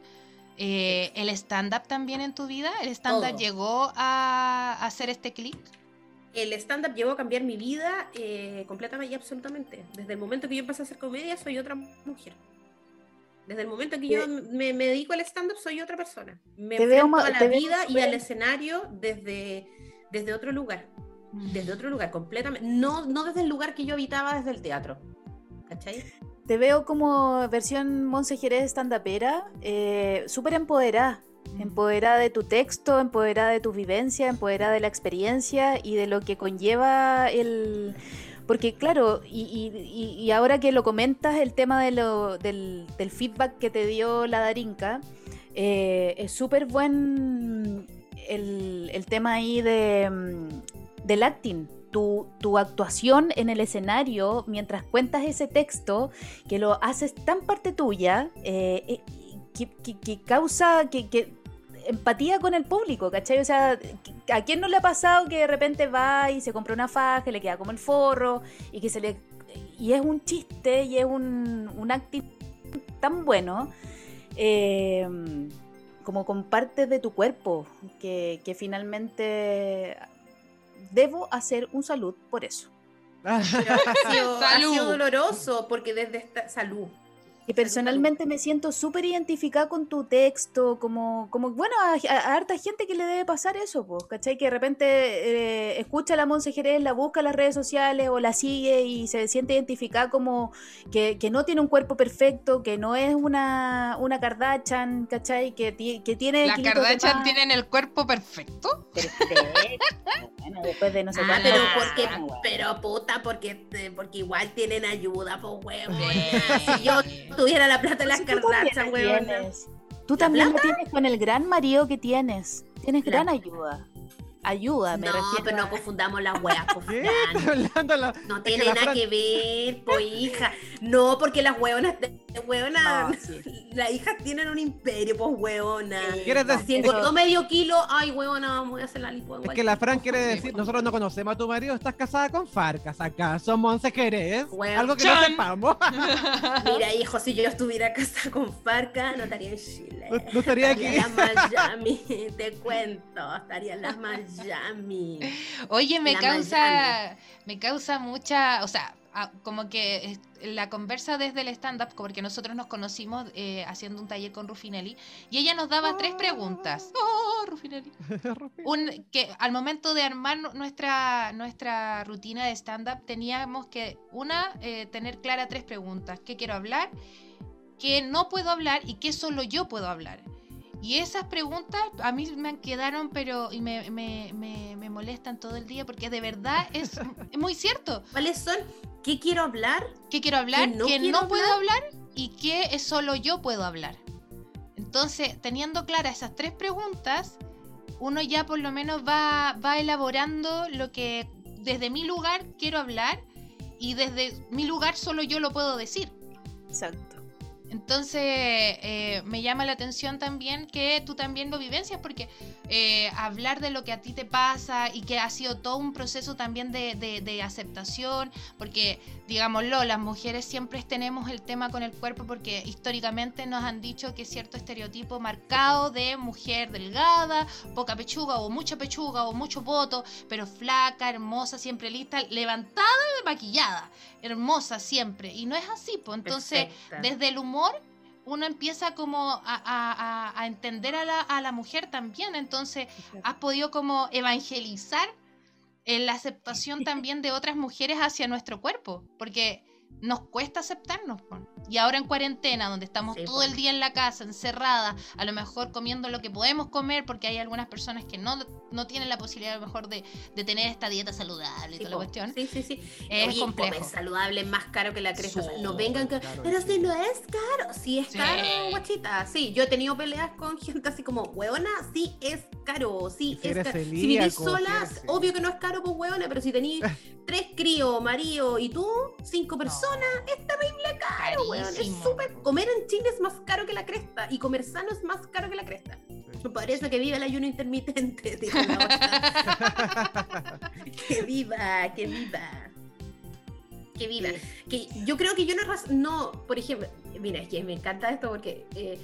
eh, el stand-up también en tu vida. ¿El stand-up Todo. llegó a, a hacer este clic? el stand-up llegó a cambiar mi vida eh, completamente y absolutamente. Desde el momento que yo empecé a hacer comedia, soy otra mujer. Desde el momento que yo me, me dedico al stand-up, soy otra persona. Me Te veo a la te veo vida y al escenario desde, desde otro lugar. Desde otro lugar, completamente. No, no desde el lugar que yo habitaba desde el teatro. ¿Cachai? Te veo como versión Monse Jerez stand-upera, eh, súper empoderada. Empoderada de tu texto, empoderada de tu vivencia, empoderada de la experiencia y de lo que conlleva el... Porque claro, y, y- ahora que lo comentas, el tema de lo- del, del feedback que te dio la Darinka, Eh, es súper buen el, el tema ahí de, mm, del acting. Tu, tu actuación en el escenario mientras cuentas ese texto, que lo haces tan parte tuya, eh, eh, que, que- causa que, empatía con el público, ¿cachai? O sea, ¿a quién no le ha pasado que de repente va y se compra una faja, le queda como el forro, y que se le... Y es un chiste, y es un, un tan bueno, eh, como con partes de tu cuerpo, que, que finalmente debo hacer un salud por eso. Pero ha sido, ha Salud. sido doloroso porque desde esta salud. Y personalmente me siento súper identificada con tu texto, como, como bueno, a, a- a harta gente que le debe pasar eso, pues, ¿cachai? Que de repente eh, escucha a la Monse Jerez, la busca en las redes sociales o la sigue y se siente identificada como que, que no tiene un cuerpo perfecto, que no es una, una Kardashian, ¿cachai? Que, que tiene... ¿La kilitos de Kardashian tienen el cuerpo perfecto? Perfecto. Bueno, después de no sé Ah, cuánto- pero Ah, porque, bueno. pero puta, porque, porque igual tienen ayuda, pues huevo. Sí. Si yo tuviera la plata de las huevona. tienes. Tú también la tienes con el gran marido que tienes. Tienes gran ayuda. Ayuda, me No, refiero. pero no confundamos las weas, pues, No tiene nada que ver, pues hija. No, porque las hueonas, hueonas, No, sí. las hijas tienen un imperio, pues hueona. ¿Quieres decir- Si medio kilo, ay huevona, vamos a hacer la lipo. Es que la Fran quiere decir, nosotros no conocemos a tu marido, estás casada con Farcas, ¿acaso Monse? Bueno. Algo que no sepamos. Mira, hijo, si yo estuviera casada con Farca, no estaría en Chile. No, no estaría aquí. Estaría en las Miami, te cuento, estaría en las Miami. Oye, me La causa, me causa mucha, o sea, a- como que la conversa desde el stand-up, porque nosotros nos conocimos eh, haciendo un taller con Rufinelli, y ella nos daba tres preguntas. ¡Oh, Rufinelli! Un, que al momento de armar nu- nuestra, nuestra rutina de stand-up teníamos que, una, eh, tener clara tres preguntas. ¿Qué quiero hablar? ¿Qué no puedo hablar? ¿Y qué solo yo puedo hablar? Y esas preguntas a mí me quedaron, pero y me, me, me, me molestan todo el día porque de verdad es, es muy cierto. ¿Cuáles son? ¿Qué quiero hablar? ¿Qué quiero hablar? ¿Qué no ¿Qué quiero no puedo hablar? ¿Y qué es solo yo puedo hablar? Entonces, teniendo claras esas tres preguntas, uno ya por lo menos va, va elaborando lo que desde mi lugar quiero hablar y desde mi lugar solo yo lo puedo decir. Exacto. Entonces, eh, me llama la atención también que tú también lo vivencias, porque eh, hablar de lo que a ti te pasa y que ha sido todo un proceso también de, aceptación, porque, digámoslo, las mujeres siempre tenemos el tema con el cuerpo, porque históricamente nos han dicho que es cierto estereotipo marcado de mujer delgada, poca pechuga o mucha pechuga o mucho voto, pero flaca, hermosa, siempre lista, levantada y maquillada, hermosa siempre. Y no es así, pues entonces Perfecta. desde el humor uno empieza como a, a- a- a entender a la, a la mujer también, entonces has podido como evangelizar en la aceptación también de otras mujeres hacia nuestro cuerpo, porque nos cuesta aceptarnos. Y ahora en cuarentena, donde estamos Sí, todo el día en la casa, encerrada, a lo mejor comiendo lo que podemos comer, porque hay algunas personas que no, no tienen la posibilidad a lo mejor de, de tener esta dieta saludable y Sí, toda la cuestión, Sí, sí, sí. es Oye, complejo. comer saludable es más caro que la cresta. o sea, no vengan que. Pero sí. si no es caro. Sí es Sí. caro, guachita. Sí, yo he tenido peleas con gente así como, hueona, sí es caro. Sí Si es caro. Si celíaco, vivís si sola, obvio que no es caro, pues hueona, pero si tenís tres críos, marido y tú, cinco personas, es terrible caro, Es súper. Comer en Chile es más caro que la cresta. Y comer sano es más caro que la cresta. Por eso que viva el ayuno intermitente, dijo la otra. que viva, que viva. Que viva. Que yo creo que yo no, no, por ejemplo, mira, es que me encanta esto porque eh,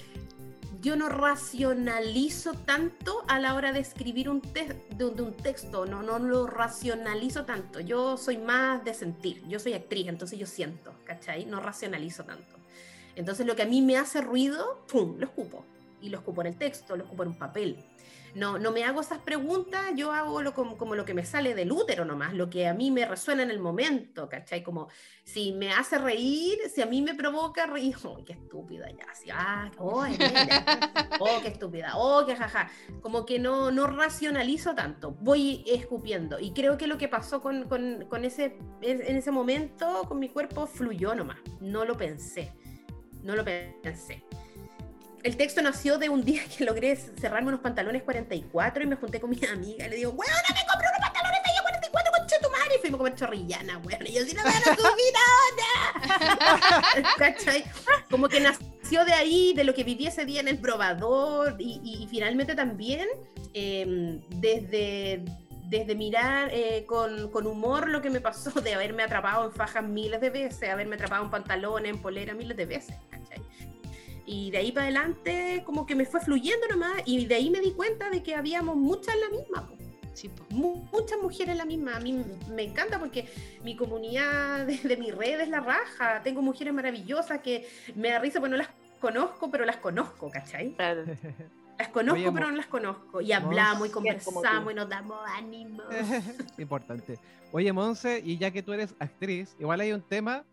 yo no racionalizo tanto a la hora de escribir un, texto, no, no lo racionalizo tanto. Yo soy más de sentir, yo soy actriz, entonces yo siento, ¿cachai? No racionalizo tanto. Entonces lo que a mí me hace ruido, ¡pum!, lo escupo. Y lo escupo en el texto, lo escupo en un papel. No, no me hago esas preguntas, yo hago lo, como, como lo que me sale del útero nomás, lo que a mí me resuena en el momento, ¿cachai? Como si me hace reír, si a mí me provoca reír, qué estúpida ya, ah, oh, oh, qué estúpida, oh, qué jaja, como que no, no racionalizo tanto, voy escupiendo, y creo que lo que pasó con, con, con ese, en ese momento, con mi cuerpo, fluyó nomás, no lo pensé, no lo pensé. El texto nació de un día que logré cerrarme unos pantalones 44 y me junté con mi amiga y le digo, weón, me compré unos pantalones talla 44 con tu madre y fuimos a comer chorrillana, weón. Y yo, si no me van a subir ahora. ¿Cachai? Como que nació de ahí, de lo que viví ese día en el probador y, y- y finalmente también eh, desde, desde mirar eh, con, con humor lo que me pasó de haberme atrapado en fajas miles de veces, haberme atrapado en pantalones, en polera miles de veces, ¿cachai? Y de ahí para adelante como que me fue fluyendo nomás y de ahí me di cuenta de que habíamos muchas en la misma. po. Sí, po. Mu- muchas mujeres en la misma. A mí me encanta porque mi comunidad de, de mi red es la raja. Tengo mujeres maravillosas que me da risa porque no las conozco, pero las conozco, ¿cachai? Claro. Las conozco, Oye, pero no las conozco. Y hablamos y como tú. conversamos y nos damos ánimo. Importante. Oye, Monse, y ya que tú eres actriz, igual hay un tema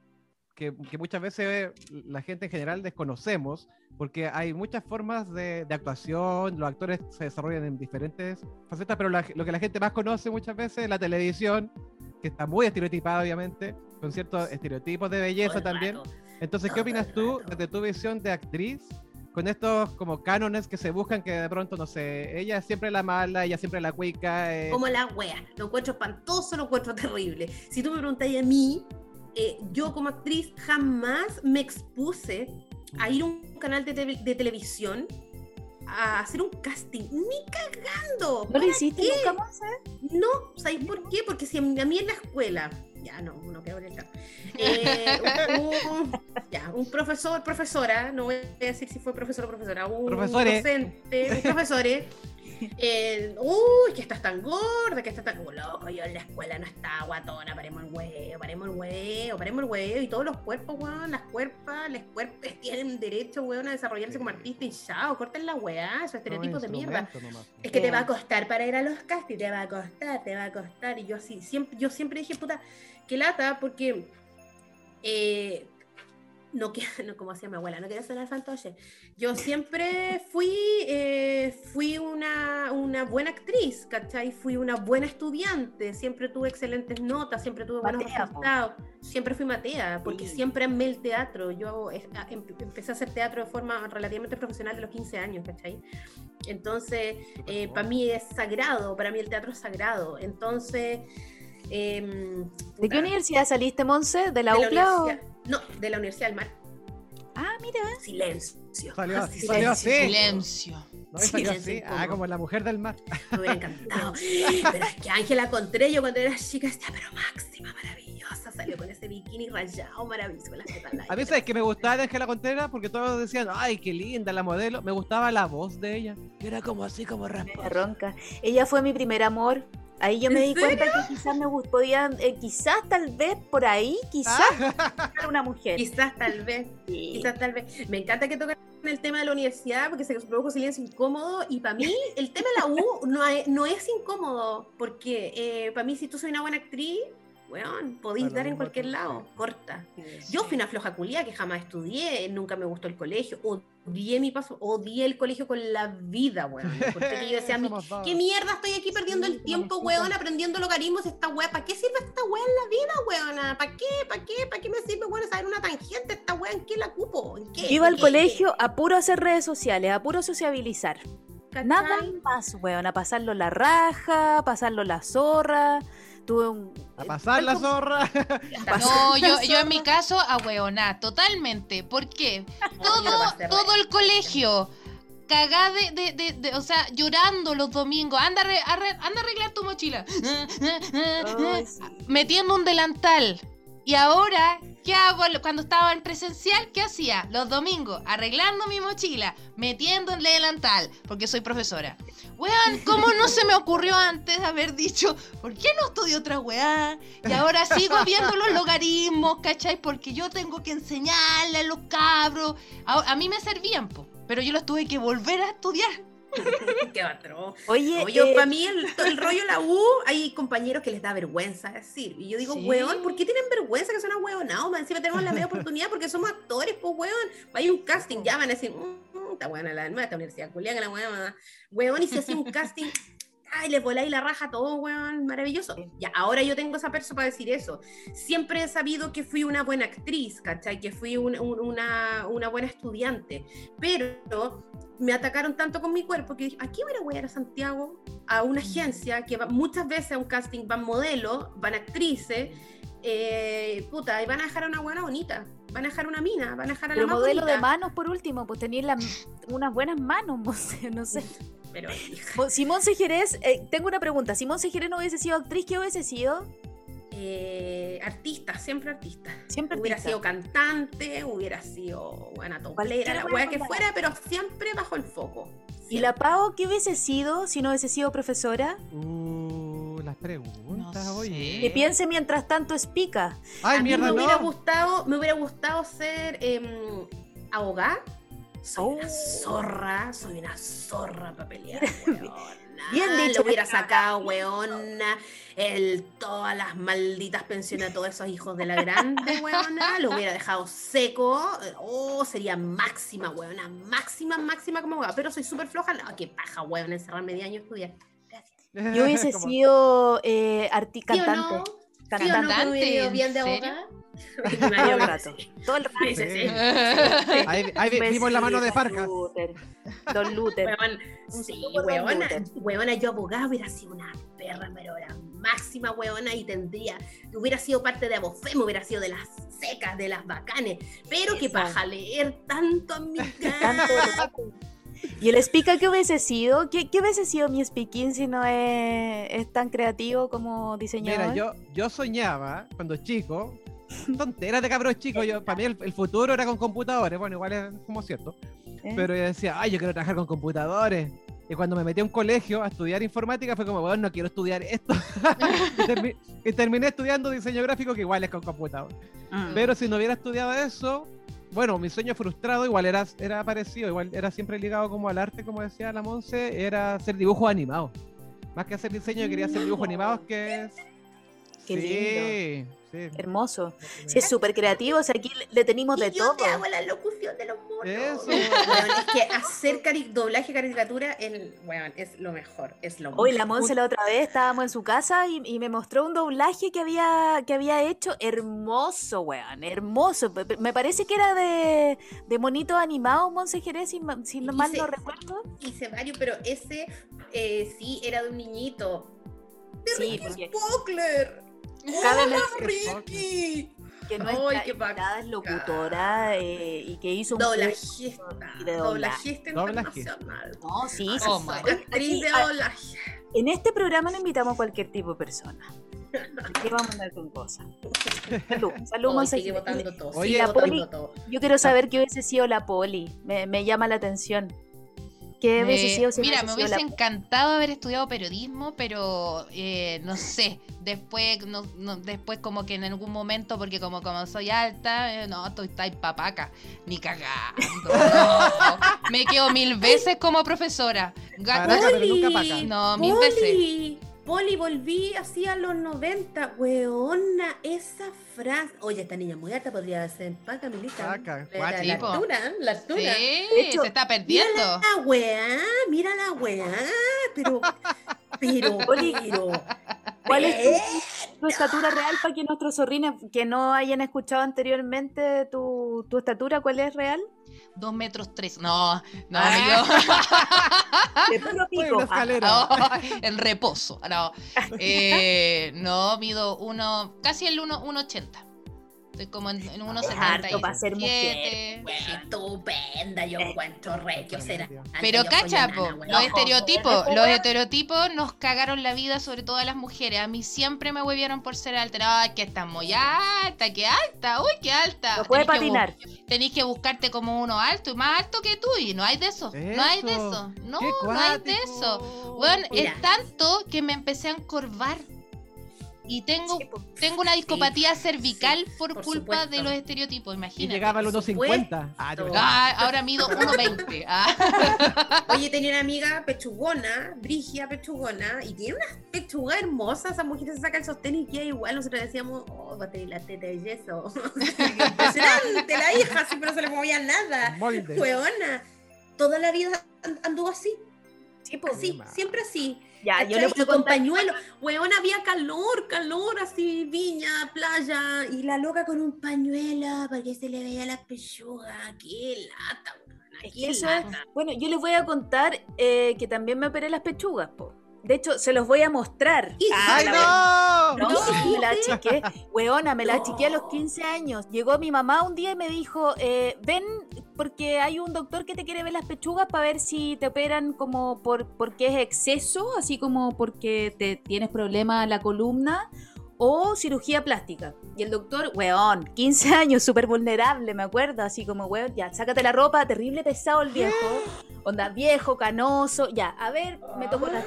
que, que muchas veces la gente en general desconocemos, porque hay muchas formas de, de actuación, los actores se desarrollan en diferentes facetas, pero la- lo que la gente más conoce muchas veces es la televisión, que está muy estereotipada, obviamente, con ciertos estereotipos de belleza también. rato. Entonces, ¿qué opinas tú desde tu visión de actriz con estos como cánones que se buscan que de pronto, no sé, ella siempre la mala, ella siempre la cuica? eh, Como la wea. Lo encuentro espantoso, lo encuentro terrible. Si tú me preguntas a mí, eh, yo como actriz jamás me expuse a ir a un canal de, te- de televisión a hacer un casting. Ni cagando. ¿No lo ¿Para hiciste qué? nunca más? No, ¿sabéis por qué? Porque si a mí a mí en la escuela, ya no, no quiero chat. Eh, un, ya, un profesor, profesora, no voy a decir si fue profesor o profesora, un Profesore. docente, un profesore, eh, uy, que estás tan gorda, que estás tan oh, loco, yo en la escuela no estaba guatona, paremos el huevo, paremos el huevo, paremos el huevo, y todos los cuerpos, weón, las cuerpas, las cuerpos tienen derecho, weón, a desarrollarse como artista y chao, corten la weá, esos estereotipos de mierda. nomás. Es que te va a costar para ir a los castings, te va a costar, te va a costar. Y yo así, siempre, yo siempre dije, puta, qué lata, porque eh, no quiero, no, como hacía mi abuela, no quiero ser el fantoche. Yo siempre fui, eh, fui una, una buena actriz, ¿cachai? Fui una buena estudiante, siempre tuve excelentes notas, siempre tuve buenos Matea, resultados. Siempre fui Matea, porque Sí. siempre amé el teatro. Yo eh, em- empecé a hacer teatro de forma relativamente profesional de los 15 años, ¿cachai? Entonces, Súper para mí es sagrado, para mí el teatro es sagrado. Entonces, em, ¿De qué universidad saliste, Monse? ¿De la de la UCLA? No, de la Universidad del Mar. Ah, mira. Silencio. Salió- Silencio. salió así. Silencio. ¿No? Salió Sí, así, sí, ah, como- la mujer del mar. Me hubiera encantado. Pero es que Ángela Contrello, cuando era chica, está pero máxima, maravillosa. Salió con ese bikini rayado, maravilloso, con las tetas A mí. ¿sabes que me gustaba de Ángela Contreras? Porque todos decían, ay, qué linda la modelo. Me gustaba la voz de ella. Que era como así, como rasposa. ronca. Ella fue mi primer amor. Ahí yo me ¿En di cuenta que quizás me gust- podían, eh, quizás tal vez por ahí, quizás Ah. una mujer. Quizás tal vez. Sí. Quizás tal vez. Me encanta que toquen el tema de la universidad porque se produjo silencio incómodo y para mí el tema de la U no es, no es incómodo porque para mí si tú soy una buena actriz, weón, podéis dar en cualquier lado, sí. corta. Yo fui una floja culia que jamás estudié, nunca me gustó el colegio, odié mi paso, odié el colegio con la vida, weón. Porque yo decía. ¿qué mierda estoy aquí perdiendo el tiempo, weón, aprendiendo logaritmos esta weá? ¿Para qué sirve esta weá en la vida, weona? ¿Para qué? ¿Para qué? ¿Para qué me sirve, weón, saber una tangente esta weá? ¿En qué la cupo? ¿En qué? Yo iba al colegio a puro hacer redes sociales, a puro sociabilizar. ¿Cachai? Nada más, weón, a pasarlo la raja, a pasarlo la zorra. Tuve un. A pasar la zorra. No, yo, yo en mi caso, a hueoná, totalmente. ¿Por qué? Todo, todo el colegio. Cagá de, de, de, de- o sea, llorando los domingos. Anda, a arre- arre- anda a arreglar tu mochila. Sí. Metiendo un delantal. Y ahora, ¿qué hago cuando estaba en presencial? ¿Qué hacía? Los domingos, arreglando mi mochila, metiendo el delantal, porque soy profesora. Weón, ¿cómo no se me ocurrió antes haber dicho, ¿por qué no estudio otra weá? Y ahora sigo viendo los logaritmos, ¿cachai? Porque yo tengo que enseñarle a los cabros. A, a mí me servían, po, pero yo los tuve que volver a estudiar. Qué atroz. Oye, Oye, eh, para mí el, el rollo la U, hay compañeros que les da vergüenza decir. Y yo digo, Sí. weón, ¿por qué tienen vergüenza que son ahueonados? Man? Encima tenemos la media oportunidad porque somos actores, pues weón. Hay un casting, ya van a decir, "Mm, mm, está buena la nueva, esta universidad culiaca, la weón. Weón, y si hacía un casting, ay, les voláis la raja todo, weón, maravilloso. Ya, ahora yo tengo esa persona para decir eso. Siempre he sabido que fui una buena actriz, ¿cachai? Que fui un- un- una, una buena estudiante, pero me atacaron tanto con mi cuerpo que dije, ¿a qué voy a ir a Santiago? A una agencia que va- muchas veces a un casting van modelos, van actrices, eh, puta, y van a dejar a una buena bonita, van a dejar una mina, van a dejar a Pero la más modelo de manos, por último, pues tenías las- unas buenas manos, no sé. Pero, hija, Mo- Si Monse Jerez, eh, tengo una pregunta, si Monse Jerez no hubiese sido actriz, ¿qué hubiese sido? eh, artista, siempre artista. Siempre Hubiera artista. sido cantante, hubiera sido buena toplera, la wea que fuera, pero siempre bajo el foco. ¿Y la Pau qué hubiese sido si no hubiese sido profesora? Uh, las preguntas, No oye. Que piense mientras tanto es pica. Ay, a mí mierda, me hubiera no. gustado, me hubiera gustado ser em, abogada. Soy una zorra, soy una zorra para pelear, weona. Bien dicho, Lo hubiera sacado, weona, el, todas las malditas pensiones a todos esos hijos de la grande, weona. Lo hubiera dejado seco. Oh, sería máxima, weona. Máxima, máxima como abogada. Pero soy súper floja. No, qué paja, weona, encerrarme 10 años a estudiar. Gracias. Yo hubiese sido eh, arti- ¿Sí o cantante. ¿Sí Cantante. no ¿En bien de abogada? Todo el rato. Todo el rato. Sí, sí, sí. Ahí, ahí vi- vimos la mano de. Luther. Don Luther. Weón, sí, weona, Luther. weona, yo abogada hubiera sido una perra, pero la máxima weona y tendría, hubiera sido parte de Abofé, me hubiera sido de las secas, de las bacanes, pero que Eso. paja leer tanto a mi. ¿Y el Spica qué hubiese sido? ¿Qué, qué hubiese sido mi Speaking si no es, es tan creativo como diseñador? Mira, yo, yo soñaba cuando chico, tonteras de cabros chicos, yo, para mí el, el futuro era con computadores, bueno, igual es como cierto, ¿Eh? pero yo decía, ay, yo quiero trabajar con computadores. Y cuando me metí a un colegio a estudiar informática fue como, bueno, no quiero estudiar esto. y, termi- y terminé estudiando diseño gráfico que igual es con computador. Mm. Pero si no hubiera estudiado eso, bueno, mi sueño frustrado igual era, era parecido, igual era siempre ligado como al arte, como decía la Monse, era hacer dibujos animados. Más que hacer diseño, yo quería hacer dibujos animados que... Qué sí, sí. Hermoso. Sí, es súper creativo. O sea, aquí le, tenemos de Y yo todo. te hago la locución de los monos. Eso. Weón, es que hacer cari- doblaje caricatura el, weón, es lo mejor, es lo Hoy la. Monse la otra vez estábamos en su casa y, y me mostró un doblaje que había, que había hecho hermoso, weón, hermoso. Me parece que era de, de monito animado, Monse Jerez, si, si no Y mal se- no recuerdo. Hice varios, pero ese eh, sí era de un niñito. Sí, porque Spockler. Cabe ¡Hola, mencionar- Ricky! que Ay, nuestra qué invitada es locutora eh, y que hizo un Doblajista. de. Doblajista internacional. No, sí, sí. ¿Cómo? Soy actriz de doblaje. En este programa no invitamos a cualquier tipo de persona. ¿Qué vamos a andar con cosas? Salud, salud, Monse sigue votando todo. Sigue la votando Poli- todo. Yo quiero saber qué hubiese sido la poli. Me, me llama la atención. ¿Qué hubiese sido si mira, me hubiese la encantado haber estudiado periodismo, pero eh, no sé, después no, no- después como que en algún momento, porque como, como soy alta, eh, no, estoy tan papaca, ni cagando. no. me quedo mil veces como profesora. Pero nunca paca. No, mil veces. Poli, volví así a los 90, weona, esa frase. Oye, esta niña muy alta podría ser Paca Milita. Paca, la, la Sí, altura, la Sí, altura. hecho, se está Mira perdiendo. la weá, mira la weá, pero, pero, Poli, pero. ¿Cuál es tu, tu estatura real para que nuestros zorrines que no hayan escuchado anteriormente tu, tu estatura, cuál es real? Dos metros tres. No, no, Ah. me pico. Ah, escalera. Oh, en reposo. No, Eh, no mido uno, casi el 1,80. Estoy como en, en 1,70. harto pa' ser mujer. Weá, estupenda, yo encuentro será. Pero Antes yo cacha, soy po, enana, weón. los estereotipos, los estereotipos nos cagaron la vida, sobre todo a las mujeres. A mí siempre me huevieron por ser alta. Ay, que estás muy alta, que alta, uy, que alta. No puede Tenés que bu- patinar. Tenés que buscarte como uno alto y más alto que tú, y no hay de eso. No hay de Eso. No, ¡Qué no hay de eso. Bueno, Mira. es tanto que me empecé a encorvar. Y tengo, Sí, tengo una discopatía cervical sí, por, por culpa supuesto. de los estereotipos, Y imagínate. llegaba al por 1.50. Ah. Ah, ahora mido 1,20. Ah. Oye, tenía una amiga pechugona, Brigia pechugona, y tiene unas pechugas hermosas. Esa mujer se saca el sostén y queda igual. Nosotros decíamos, oh, bate la teta de yeso. Impresionante la hija, pero no se le movía nada. Molde. Hueona, toda la vida and- anduvo así. Sí, pues. Mal. siempre así. Ya, yo le Y puedo con contar- pañuelo. Weón, había calor, calor, así, viña, playa. Y la loca con un pañuelo para que se le veía la pechuga. Qué lata, weón. Es Qué eso lata. Bueno, yo les voy a contar eh, que también me operé las pechugas, po. De hecho, se los voy a mostrar. Y- Ah, ¡Ay, la no! No, sí, me la achiqué. Weona, me la No. achiqué a los 15 años. Llegó mi mamá un día y me dijo, eh, ven, porque hay un doctor que te quiere ver las pechugas para ver si te operan como por porque es exceso, así como porque te tienes problema en la columna o cirugía plástica. Y el doctor, weón, 15 años, súper vulnerable, me acuerdo, así como, weón, ya, sácate la ropa, terrible pesado el viejo. Onda, viejo, canoso, ya, a ver, me tocó la...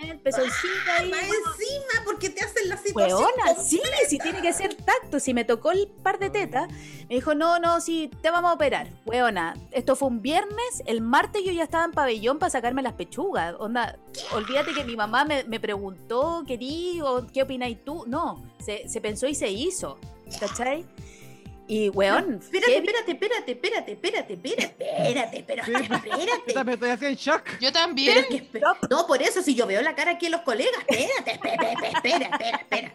El pezoncito ahí. Encima, porque te hacen la situación. Weona, sí, sí tiene que ser tacto. Si me tocó el par de tetas, me dijo, no, no, sí, te vamos a operar. Weona, esto fue un viernes, el martes yo ya estaba en pabellón para sacarme las pechugas. Onda, olvídate que mi mamá me, me preguntó, querí, o qué opináis tú. No, se, se pensó y se hizo, ¿cachai? Y, weón, Espérate, espérate, espérate, espérate, espérate, espérate, espérate, espérate, Sí. espérate, Yo espérate. también estoy así en shock. Yo Pero también. es que no, por eso, si yo veo la cara aquí de los colegas, espérate, espérate, espera, espera, espera, espera.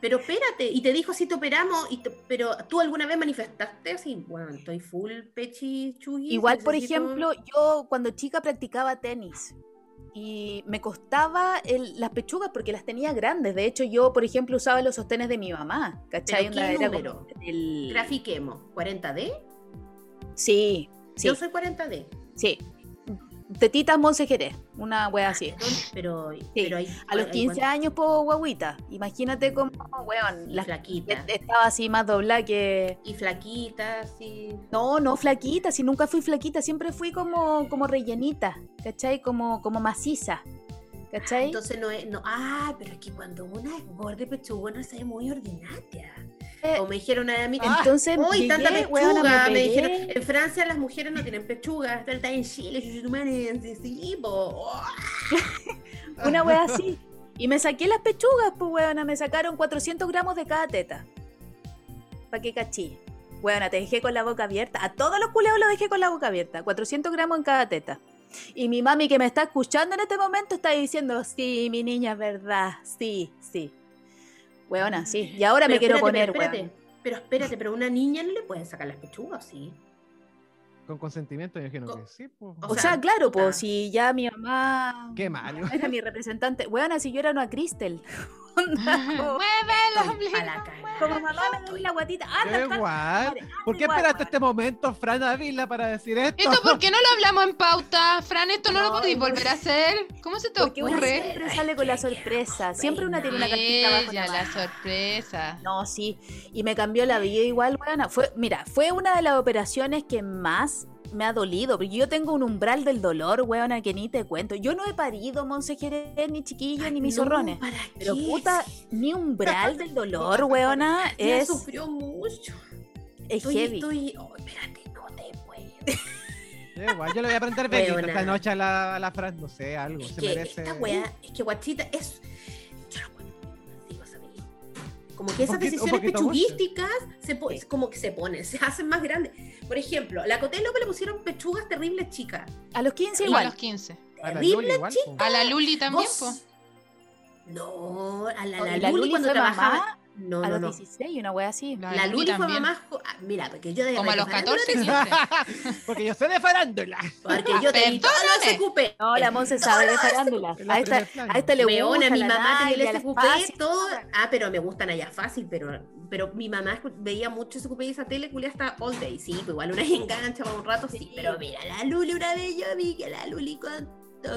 Pero espérate, y te dijo si te operamos, y te- pero tú alguna vez manifestaste así, bueno, estoy full pechi chugui. Igual, por necesito- ejemplo, yo cuando chica practicaba tenis y me costaba el- las pechugas porque las tenía grandes. De hecho, yo, por ejemplo, usaba los sostenes de mi mamá. ¿Cachai? ¿Pero qué número? el- Grafiquemos, ¿40D? Sí, sí, Yo soy 40D. sí. Tetitas Monse Jerez, una wea así. Pero, pero hay, A los hay 15 cuan- años, po, guaguita. Imagínate cómo, weón, y las- flaquita. estaba así más doblada que... Y flaquita, así. No, no flaquita, si nunca fui flaquita, siempre fui como, como rellenita, ¿cachai? Como, como maciza, ¿cachai? Entonces no es. No, ah, pero es que cuando una es gorda y pechugona se ve muy ordinaria. Eh, O me dijeron a mí. Entonces, Uy, tanta pechuga. weona, me, operé. dijeron, en Francia las mujeres no tienen pechuga, está en Chile, chuchumanes, sí, po. Oh, Una wea así. Y me saqué las pechugas, pues weona, me sacaron 400 gramos de cada teta. ¿Para qué cachí? Weona, te dejé con la boca abierta. A todos los culeos los dejé con la boca abierta. 400 gramos en cada teta. Y mi mami que me está escuchando en este momento está diciendo, sí, mi niña, es verdad, sí, sí. Weona, sí. Y ahora me Pero quiero espérate, poner, pero espérate, pero espérate, pero a una niña no le pueden sacar las pechugas, ¿sí? Con consentimiento, yo imagino que sí. po. o O sea, sea, claro, pues si ya mi mamá Qué mal. era mi representante. Weona, si yo era una Cristel. Onda, como- Mueve el ombligo. a la cagada. Como mamá me doy la guatita. Anda, Qué guay. ¿Por qué esperaste este momento, Fran Ávila, para decir esto? ¿Esto por qué no lo hablamos en pauta? Fran, esto no, lo No, podéis no. volver a hacer. ¿Cómo se te Porque una ocurre? siempre sale con la sorpresa. Siempre una tiene una cartita abajo. ya, la la sorpresa. No, sí. Y me cambió la vida igual. Fue, mira, fue una de las operaciones que más me ha dolido. Porque yo tengo un umbral del dolor, weona, que ni te cuento. Yo no he parido, Monse Jerez, ni chiquillos, ni mis No, zorrones. ¿para Pero puta, mi umbral del dolor, weona, Ya es, sufrió mucho. es Estoy, heavy. estoy. Oh, espérate, no te puedo. Guay. Yo le voy a Weona. esta noche a la, a la Fran. No sé, algo. Es Se que merece. esta weá, es que guachita es. Como que esas poquito- decisiones pechuguísticas se po- como que se ponen, se hacen más grandes. Por ejemplo, la Coté López le pusieron pechugas terribles chicas. A los 15 Y a igual. los 15. A la Terrible igual, po. A la Luli también, Vos-. No, a la, Oh, la y la Luli Luli cuando trabajaba. mamá No, a no, los no. 16, una wea así. La, La Luli fue también. mamá. ah, Mira, porque yo de Como a los Radio Farándula 14, te- 15. Porque yo soy de farándula. Porque yo te todos los SQP. No, la Monse sabe de farándula. A esta, a le gusta. Weona, mi mamá tenía el Fácil. todo. Ah, pero me gustan allá fácil, pero, pero mi mamá veía mucho SQP y esa tele culia hasta all day. Sí, pues igual una engancha para un rato, sí. Sí. Pero mira, la Luli una vez yo vi que la Luli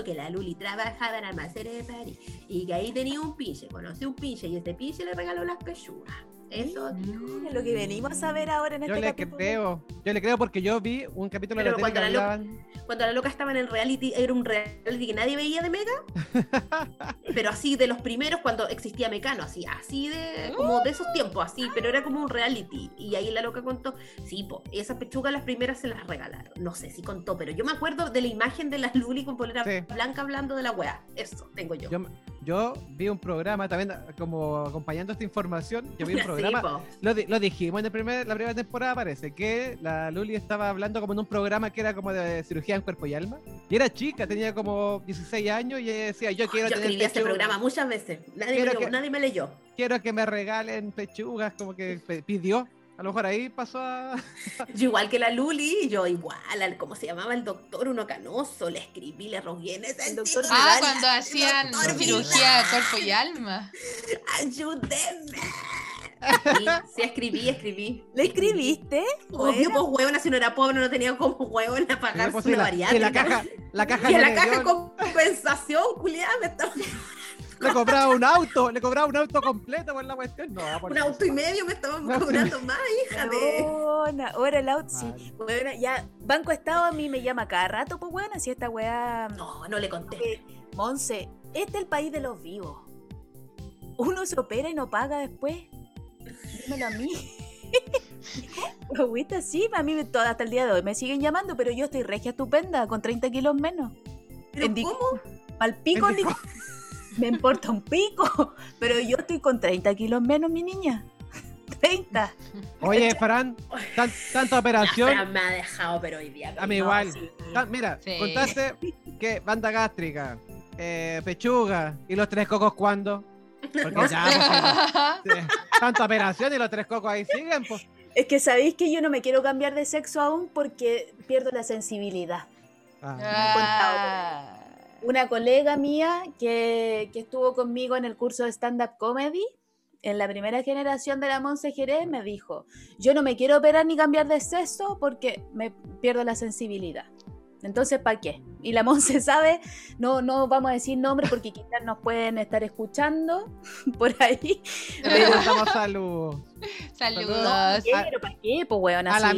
que la Luli trabajaba en almacenes de París y que ahí tenía un pinche, conocí un pinche y este pinche le regaló las pechugas. Eso. Es lo que venimos a ver ahora en Yo este le capítulo. creo. Yo le creo porque yo vi un capítulo de Pero la tele que cuando la hablaban. Cuando la loca estaba en el reality, era un reality que nadie veía de Mega, pero así de los primeros cuando existía Mecano, así, así de, como de esos tiempos, así, pero era como un reality. Y ahí la loca contó, sí, po, esas pechugas las primeras se las regalaron. No sé si contó, pero yo me acuerdo de la imagen de la Luli con polera Sí. blanca hablando de la weá. Eso tengo yo. Yo, yo vi un programa también como acompañando esta información. Yo vi un Sí, programa, lo, lo dijimos en el primer, la primera temporada, parece que la Luli estaba hablando como en un programa que era como de cirugía en cuerpo y alma. Y era chica, tenía como 16 años y ella decía, yo quiero Yo tener escribí este programa muchas veces. Nadie me, lo- que- nadie me leyó. quiero que me regalen pechugas, como que pidió. A lo mejor ahí pasó a... Yo igual que la Luli, yo igual, al, ¿cómo se llamaba el doctor? Uno canoso, le escribí, le rogué en ese El doctor Ah, cuando hacían cirugía de cuerpo y alma. ¡Ayúdenme! Sí, sí, escribí, escribí. ¿Le escribiste? Obvio, pues huevona, si no era pobre, no tenía como huevona pagarse Pues, una si la, variante. la caja, la caja, le, la caja de compensación, culiada, me estaba le cobraba un auto, le cobraba un auto completo por la cuestión. No, por un auto y medio me estaban cobrando más, hija de. Ahora el out, sí. Bueno, ya, Banco Estado a mí me llama cada rato, pues bueno, si esta weá. No, no le conté. Eh, Monse, este es el país de los vivos. Uno se opera y no paga después. Dímelo a mí. Agüita, sí, a mí hasta el día de hoy me siguen llamando, pero yo estoy regia estupenda, con 30 kilos menos. ¿Pero cómo? Al pico, me importa un pico, pero yo estoy con 30 kilos menos, mi niña. 30. Oye, Fran, tan- tanta operación. Fran me ha dejado, pero hoy día. A mí No, igual. sí. Tan- mira, Sí. contaste que banda gástrica, eh, pechuga y los tres cocos cuando. Porque ya, pues, sí, tanta operación y los tres cocos ahí siguen, pues. Es que sabéis que yo no me quiero cambiar de sexo aún porque pierdo la sensibilidad. Ah, Ah. Una colega mía que, que estuvo conmigo en el curso de stand-up comedy, en la primera generación de la Monse Jerez, me dijo, yo no me quiero operar ni cambiar de sexo porque me pierdo la sensibilidad. Entonces, ¿para qué? Y la Monse sabe, no, no vamos a decir nombre porque quizás nos pueden estar escuchando por ahí. le mandamos salud. Saludos Pero ¿para qué? Pues, weón, A la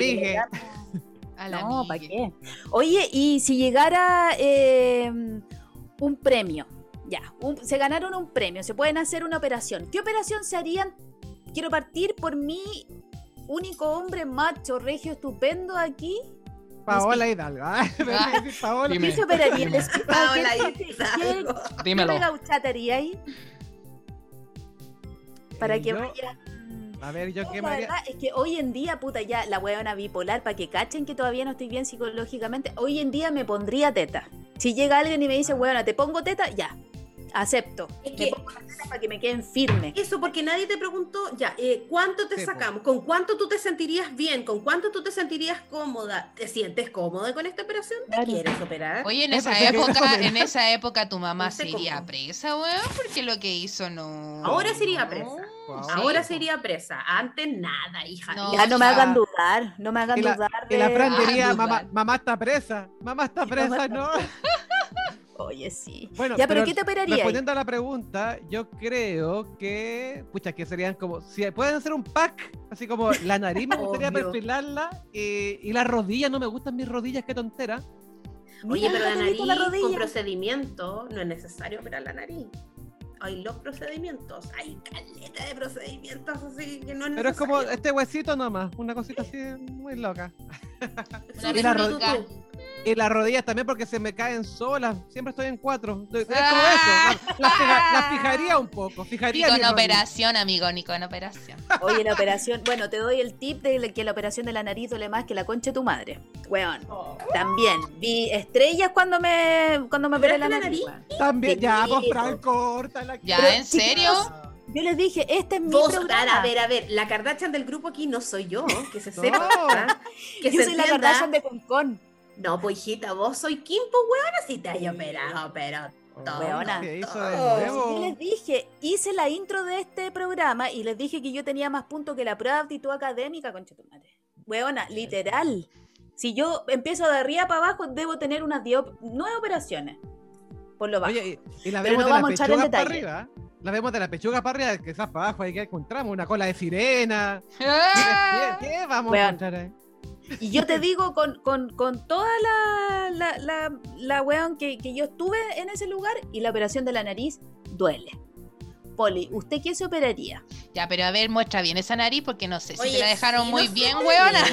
a la No, ¿para qué? Oye, y si llegara eh, un premio, ya, un- se ganaron un premio, se pueden hacer una operación. ¿Qué operación se harían? Quiero partir por mi único hombre macho, regio, estupendo aquí. Paola Hidalgo. Ah, me voy a decir Paola. ¿Qué? Dime. ¿Qué- Paola qué- qué- Hidalgo. qué- Dímelo. ¿Qué gauchataría ahí? Para Eh, que yo- vaya... A ver, yo qué la me haría. verdad es que hoy en día, puta, ya la huevona bipolar, para que cachen que todavía no estoy bien psicológicamente, hoy en día me pondría teta. Si llega alguien y me dice, huevona, te pongo teta, ya, acepto. Es Me que- pongo para que me queden firmes. Eso porque nadie te preguntó, ya, eh, ¿cuánto te Sí, sacamos? ¿Con cuánto tú te sentirías bien? ¿Con cuánto tú te sentirías cómoda? ¿Te sientes cómoda con esta operación? ¿Te Claro. quieres operar? Oye, en Eh, esa que época, en esa época tu mamá se iría cómo. presa, weón, porque lo que hizo no. Ahora se iría presa. Wow. Ahora Sí, se iría presa. Antes nada, hija. No. Ya no me hagan dudar, no me hagan Y la- dudar Y la de- Fran Ah, diría, mamá, mamá está presa. Mamá está presa, ¿no? Oye, sí. Bueno, ya, pero, pero ¿qué te operaría? Respondiendo a la pregunta, yo creo que, pucha, que serían como, si pueden hacer un pack, así como la nariz me gustaría perfilarla y, y las rodillas, no me gustan mis rodillas, qué tontera. Oye, pero la nariz la con rodilla. procedimiento no es necesario operar la nariz. Hay los procedimientos, hay caleta de procedimientos así que no es Pero es como este huesito nomás, una cosita así muy loca. Una Y la. Y las rodillas también porque se me caen solas, siempre estoy en cuatro. Es como Ah. eso, las la fija- las fijaría un poco, fijaría con mis rodillas. operación, amigo, ni con operación. Oye, la operación, bueno, te doy el tip de que la operación de la nariz duele más que la concha de tu madre. Weón, Oh. también vi estrellas cuando me cuando me operé la ¿Operaste la nariz. También, ya, pues Chiquito. Fran, córtala. ¿Ya, Pero, en serio? Yo les dije, este es mi Vos, programa. a ver, a ver, la Kardashian del grupo aquí no soy yo, que se No. sepa. ¿ah? Que Yo se soy la. Kardashian de Concon. No, pues hijita, vos soy Kim, pues weona, si te hay operado, pero todo. Weona. ¿Qué hizo de todo. nuevo? Yo les dije, hice la intro de este programa y les dije que yo tenía más puntos que la prueba de aptitud académica, concha tu madre. Weona, literal. Si yo empiezo de arriba para abajo, debo tener unas 10 op- nueve operaciones. Por lo bajo. Oye, y, y la Pero vemos no de vamos a la entrar en pechuga para detalle. arriba. ¿eh? La vemos de la pechuga para arriba, quizás para abajo, ahí que encontramos una cola de sirena. ¿Qué, qué vamos a encontrar ahí? Y yo te digo con, con, con toda la, la, la, la weón que, que yo estuve en ese lugar y la operación de la nariz duele. Poli, ¿usted qué se operaría? Ya, pero a ver, muestra bien esa nariz porque no sé si te la dejaron sí, muy no bien, weona.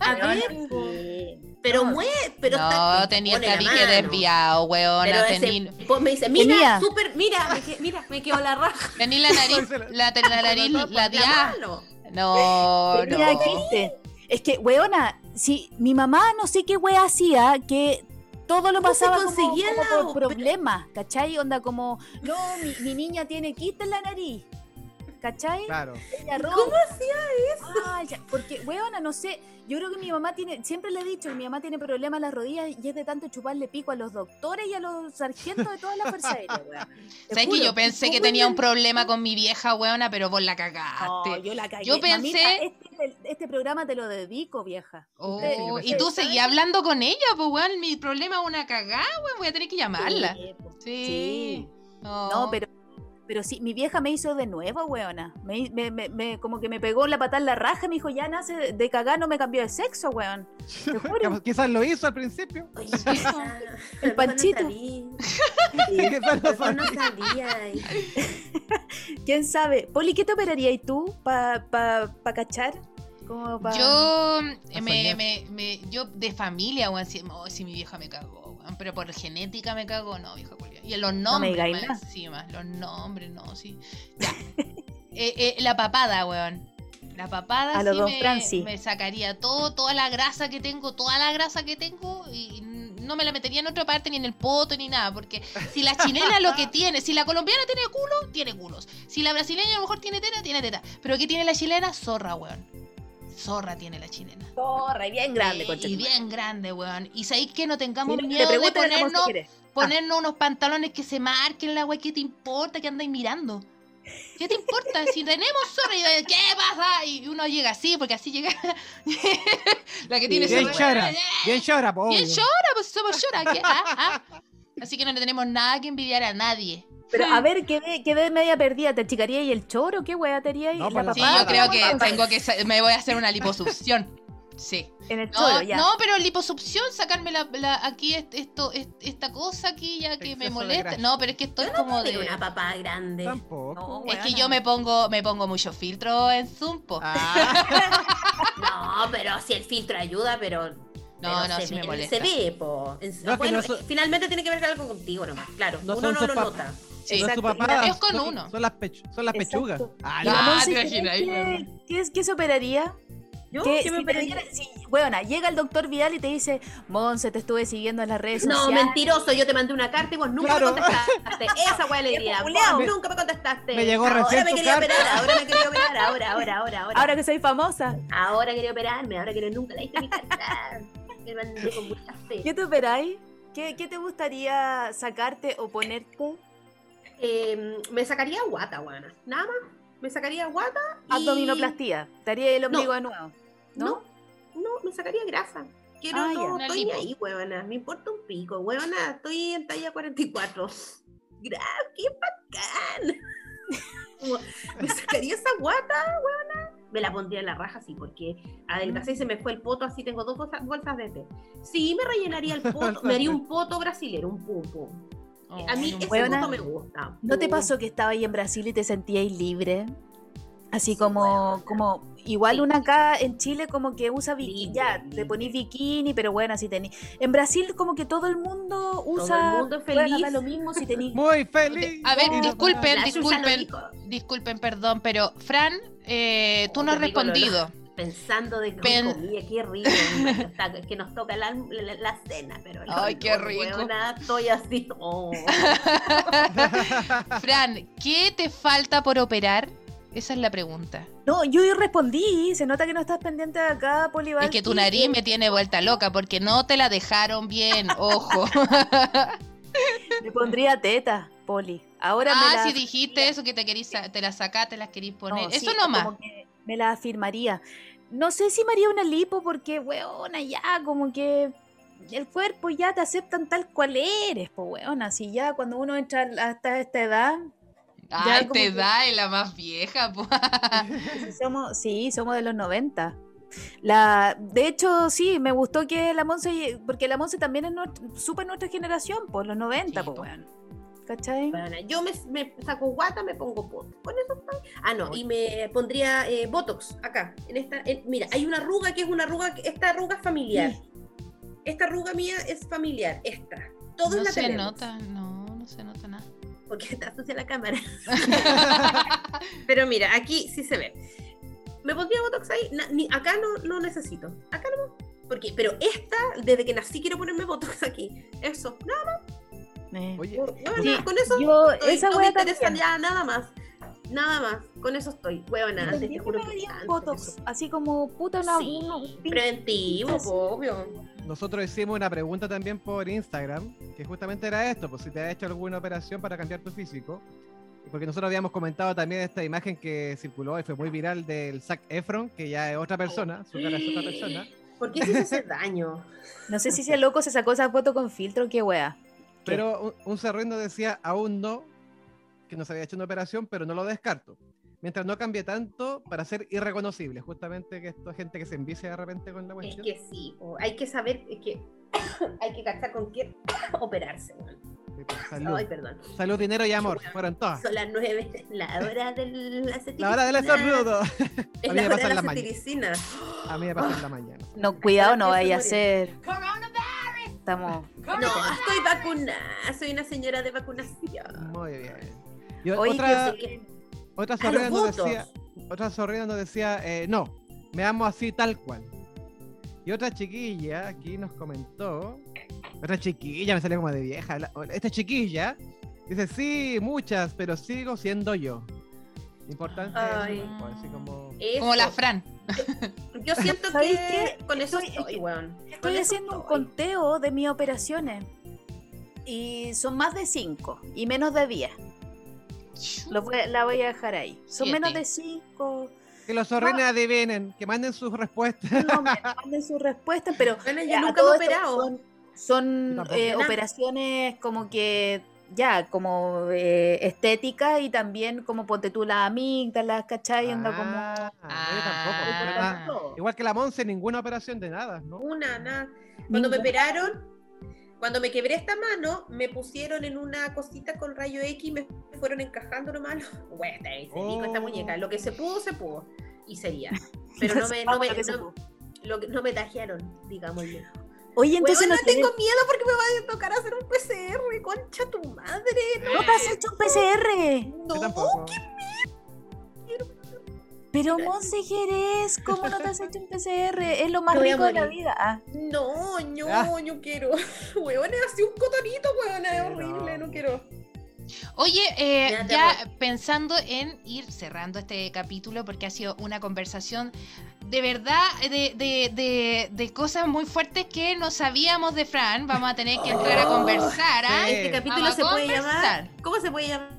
A ver, pero No, mueve, pero no, está- tenía el tabique desviado, weona. Pero ese- Tení, po- me dice, mira, Tenía. súper, mira, me que- mira, me quedó la raja. tení la nariz, la, la nariz, la La diá. mano. No, Tenía no. Es que, weona, si mi mamá no sé qué wea hacía, que todo lo ¿Cómo se pasaba como, por problemas, ¿cachai? Onda como, no, mi, mi niña tiene quiste en la nariz, ¿cachai? Claro. Ella ¿Cómo hacía Ah, ya, porque, weona, no sé, yo creo que mi mamá tiene, siempre le he dicho que mi mamá tiene problemas en las rodillas y es de tanto chuparle pico a los doctores y a los sargentos de toda la Fuerza Aérea, weona. ¿Sabes que yo pensé que ¿Cómo tenía un problema con mi vieja, weona, pero vos la cagaste. No, yo la cagué. Yo pensé- Mamita, este, este programa te lo dedico, vieja. Oh, Usted- y tú seguías hablando con ella, pues weón, mi problema es una cagada, weón, voy a tener que llamarla. Sí, po. Sí. Sí. No, No, pero, pero sí, mi vieja me hizo de nuevo, weona. Me, me, me- me- como que me pegó la patada en la raja y me dijo, ya nace de, cagar, no me cambió de sexo, weón. Te juro. Quizás lo hizo al principio. Oye, El Panchito. Quizás No sabía. ¿Quién sabe? Poli, ¿qué te operarías tú para pa, pa cachar? Como pa- Yo, me, soñar. me, me- yo de familia, weón, si, oh, si mi vieja me cagó, weón, pero por genética me cagó, no, vieja culia. Y los nombres, digáis más encima, los nombres, no, sí. Ya. Eh, eh, la papada, weón. La papada A sí Don me, Franci. me sacaría todo, toda la grasa que tengo, toda la grasa que tengo y no me la metería en otra parte, ni en el poto, ni nada, porque si la chilena lo que tiene, si la colombiana tiene culo, tiene culos. Si la brasileña a lo mejor tiene teta, tiene teta. Pero ¿qué tiene la chilena? Zorra, weón. Zorra tiene la chilena. Zorra, y bien grande, concha Y bien grande, weón. Y sabéis que no tengamos miedo de ponernos. Ponernos unos pantalones que se marquen la weá. ¿Qué te importa que andáis mirando? ¿Qué te importa? Si tenemos zorra, y yo, ¿qué pasa? Y uno llega así, porque así llega la que tiene Bien chora. Bien llora, po. Bien llora, pues somos llora. ¿qué? Ah, ah. Así que no le tenemos nada que envidiar a nadie. Pero a ver, quedé, quedé media perdida. ¿Te achicaría y el choro? ¿Qué wea te haría? No, ¿La pues Sí, yo creo que tengo que me voy a hacer una liposucción. Sí. En el No, ya. no, pero liposucción, sacarme la, la- aquí est- esto, est- esta cosa aquí ya que me Exceso molesta. No, pero es que esto es como Tengo de. una papá grande. Tampoco. No, Es que yo me pongo, me pongo mucho filtro en Zoom, po. Ah, No, pero si el filtro ayuda, pero. No, pero no, se sí ve, me molesta. Se ve, po. No, bueno, no finalmente tiene que ver algo contigo nomás, claro. No Uno no lo nota. Sí. no es Exacto. papá. Es con son- uno. Son las, pech- son las Exacto. pechugas. Ah, ¿Y ya. la Ah, Monse te qué- imaginas ahí, qué, qué es- qué se operaría? ¿Yo? Que ¿Qué me diera- si- weona, llega el doctor Vidal y te dice, Monse, te estuve siguiendo en las redes No, sociales. mentiroso, yo te mandé una carta y vos nunca Claro. me contestaste. Esa weá le diría. culiao. Vos nunca me contestaste. Me llegó ahora recién me tu quería carta. operar, ahora me quería operar, ahora, ahora, ahora, ahora. Ahora que soy famosa, Ahora quería operarme, ahora que nunca leíste mi carta. Me mandé con mucha fe. ¿qué te operáis? ¿Qué, ¿Qué te gustaría sacarte o ponerte? Eh, me sacaría guata, guana. Nada más. Me sacaría guata. y- Abdominoplastía. ¿Te haría el ombligo de nuevo? ¿No? No, no, me sacaría grasa. Quiero, Ah, no, estoy lipo. ahí, huevona. Me importa un pico, huevona. Estoy en talla 44. Gra ¡Qué bacán! Me sacaría esa guata, huevona. Me la pondría en la raja, sí, porque adelgacé y se me fue el poto, así tengo dos bolsas, bolsas de té. Sí, me rellenaría el poto, me haría un poto brasilero, un pum pum. A mí Oh, ese me gusta. ¿No te pasó que estaba ahí en Brasil y te sentíais libre? Así como, como, igual una acá en Chile como que usa bikini, Libre, ya, libre. te ponís bikini, pero bueno, así tenés. En Brasil como que todo el mundo usa, el mundo es bueno, feliz. da lo mismo si tenís... Muy feliz. A ver, no- disculpen, disculpen, disculpen, perdón, pero Fran, eh, tú Oh, no has respondido. Pensando de que Pen- comida, qué rico. está- es que nos toca la, la- la cena, pero. Ay, qué rico. estoy así. oh. Fran, ¿qué te falta por operar? Esa es la pregunta. No, yo respondí, se nota que no estás pendiente de acá, Polival. Es que tu nariz me tiene vuelta loca porque no te la dejaron bien, ojo. Me pondría teta, Poli. Ahora me ah, la si dijiste eso que te querís, te la sacaste, las querís poner. No, eso sí, nomás. como que me la afirmaría. No sé si me haría una lipo porque, weona, ya como que el cuerpo ya te aceptan tal cual eres, pues, weona. Si ya cuando uno entra hasta esta edad, te que- da, es la más vieja, po. si somos, sí, somos de los 90. La, de hecho, sí, me gustó que la Monse, porque la Monse también es súper nuestra generación, por los 90, Sí, pues. ¿Cachai? Bueno, yo me, me saco guata, me pongo botox. Con eso estoy. Ah, no, y me pondría eh, botox acá. En esta, en- mira, hay una arruga que es una arruga, esta arruga es familiar. Esta arruga mía es familiar, esta. Todos No la se tenemos. nota, no, no se nota nada. Porque está sucia la cámara. Pero mira, aquí sí se ve. Me pondría botox ahí. na- ni- acá no, no necesito. Acá no. Porque, pero esta, desde que nací quiero ponerme botox aquí. Eso. Nada, Eh. Oye, bueno, Sí, con eso Yo, estoy- esa no me interesa ya nada más. Nada más. Con eso estoy. Huevona, antes te juro que antes eso. así como puta una Sí, uno- preventivo, po, obvio. nosotros hicimos una pregunta también por Instagram, que justamente era esto, pues si te has hecho alguna operación para cambiar tu físico. Porque nosotros habíamos comentado también esta imagen que circuló y fue muy viral del Zac Efron, que ya es otra persona, su cara es otra persona. ¿Por qué se hace daño? No sé si ese loco se sacó esa foto con filtro, qué wea. Pero un, un decía, aún no, que no se había hecho una operación, pero no lo descarto. Mientras no cambie tanto para ser irreconocible, justamente que esto es gente que se envicia de repente con la Es cuestión. que sí, po, hay que saber, es que hay que cachar con qué operarse. pues, Salud. Ay, perdón. Salud, dinero y amor, Chuta. fueron todas. Son las nueve, la hora del La hora del estornudo. Es A mí la me hora pasa de en la la mañana. A mí me pasa en la mañana. No, cuidado, no vaya a ser. Estamos. No, estoy vacunada, soy una señora de vacunación. Muy bien. Y otra, que- otra Ah, los nos decía, otra zorrina nos decía, eh, no, me amo así tal cual. Y otra chiquilla aquí nos comentó, otra chiquilla, me salió como de vieja, la- esta chiquilla dice, sí, muchas, pero sigo siendo yo. Importante, Ay. eso, pues, así como... eso. Como la Fran. Yo siento ¿Sabéis que con eso Estoy- estoy, weón. Estoy eso haciendo un conteo de mis operaciones. Y son más de 5 y menos de 10. Lo voy- la voy a dejar ahí. Son Siete. menos de 5. Que los zorrines adivinen, que manden sus respuestas. No me manden sus respuestas, pero Bueno, yo a nunca he operado. Son, eh, operaciones como que ya, como eh, estética y también como ponte tú las amígdalas, ¿cachai? Anda como. Ah, yo tampoco. Ah. Igual que la Monse, ninguna operación de nada, ¿no? Una, nada. Cuando me operaron, cuando me quebré esta mano, me pusieron en una cosita con rayo X y me fueron encajando nomás. Bueno, se dijo esta Oh. muñeca. Lo que se pudo, se pudo. Y sería. Pero no me, no me, no, lo que- no me tajearon, digámoslo. Oye, entonces Entonces no, no tengo miedo porque me va a tocar hacer un PCR, concha tu madre. no te has hecho un PCR. No, tampoco. Pero Monse Jerez, ¿cómo no te has hecho un PCR? Es lo más rico de la vida. Ah, no, no, Ah. yo quiero. Weón, es así un cotonito, weón, es horrible, no. no quiero. Oye, eh, ya pensando en ir cerrando este capítulo, porque ha sido una conversación de verdad de, de, de, de cosas muy fuertes que no sabíamos de Fran. Vamos a tener que entrar a Oh, conversar. ¿ah? sí. Este capítulo Vamos se puede llamar. ¿Cómo se puede llamar?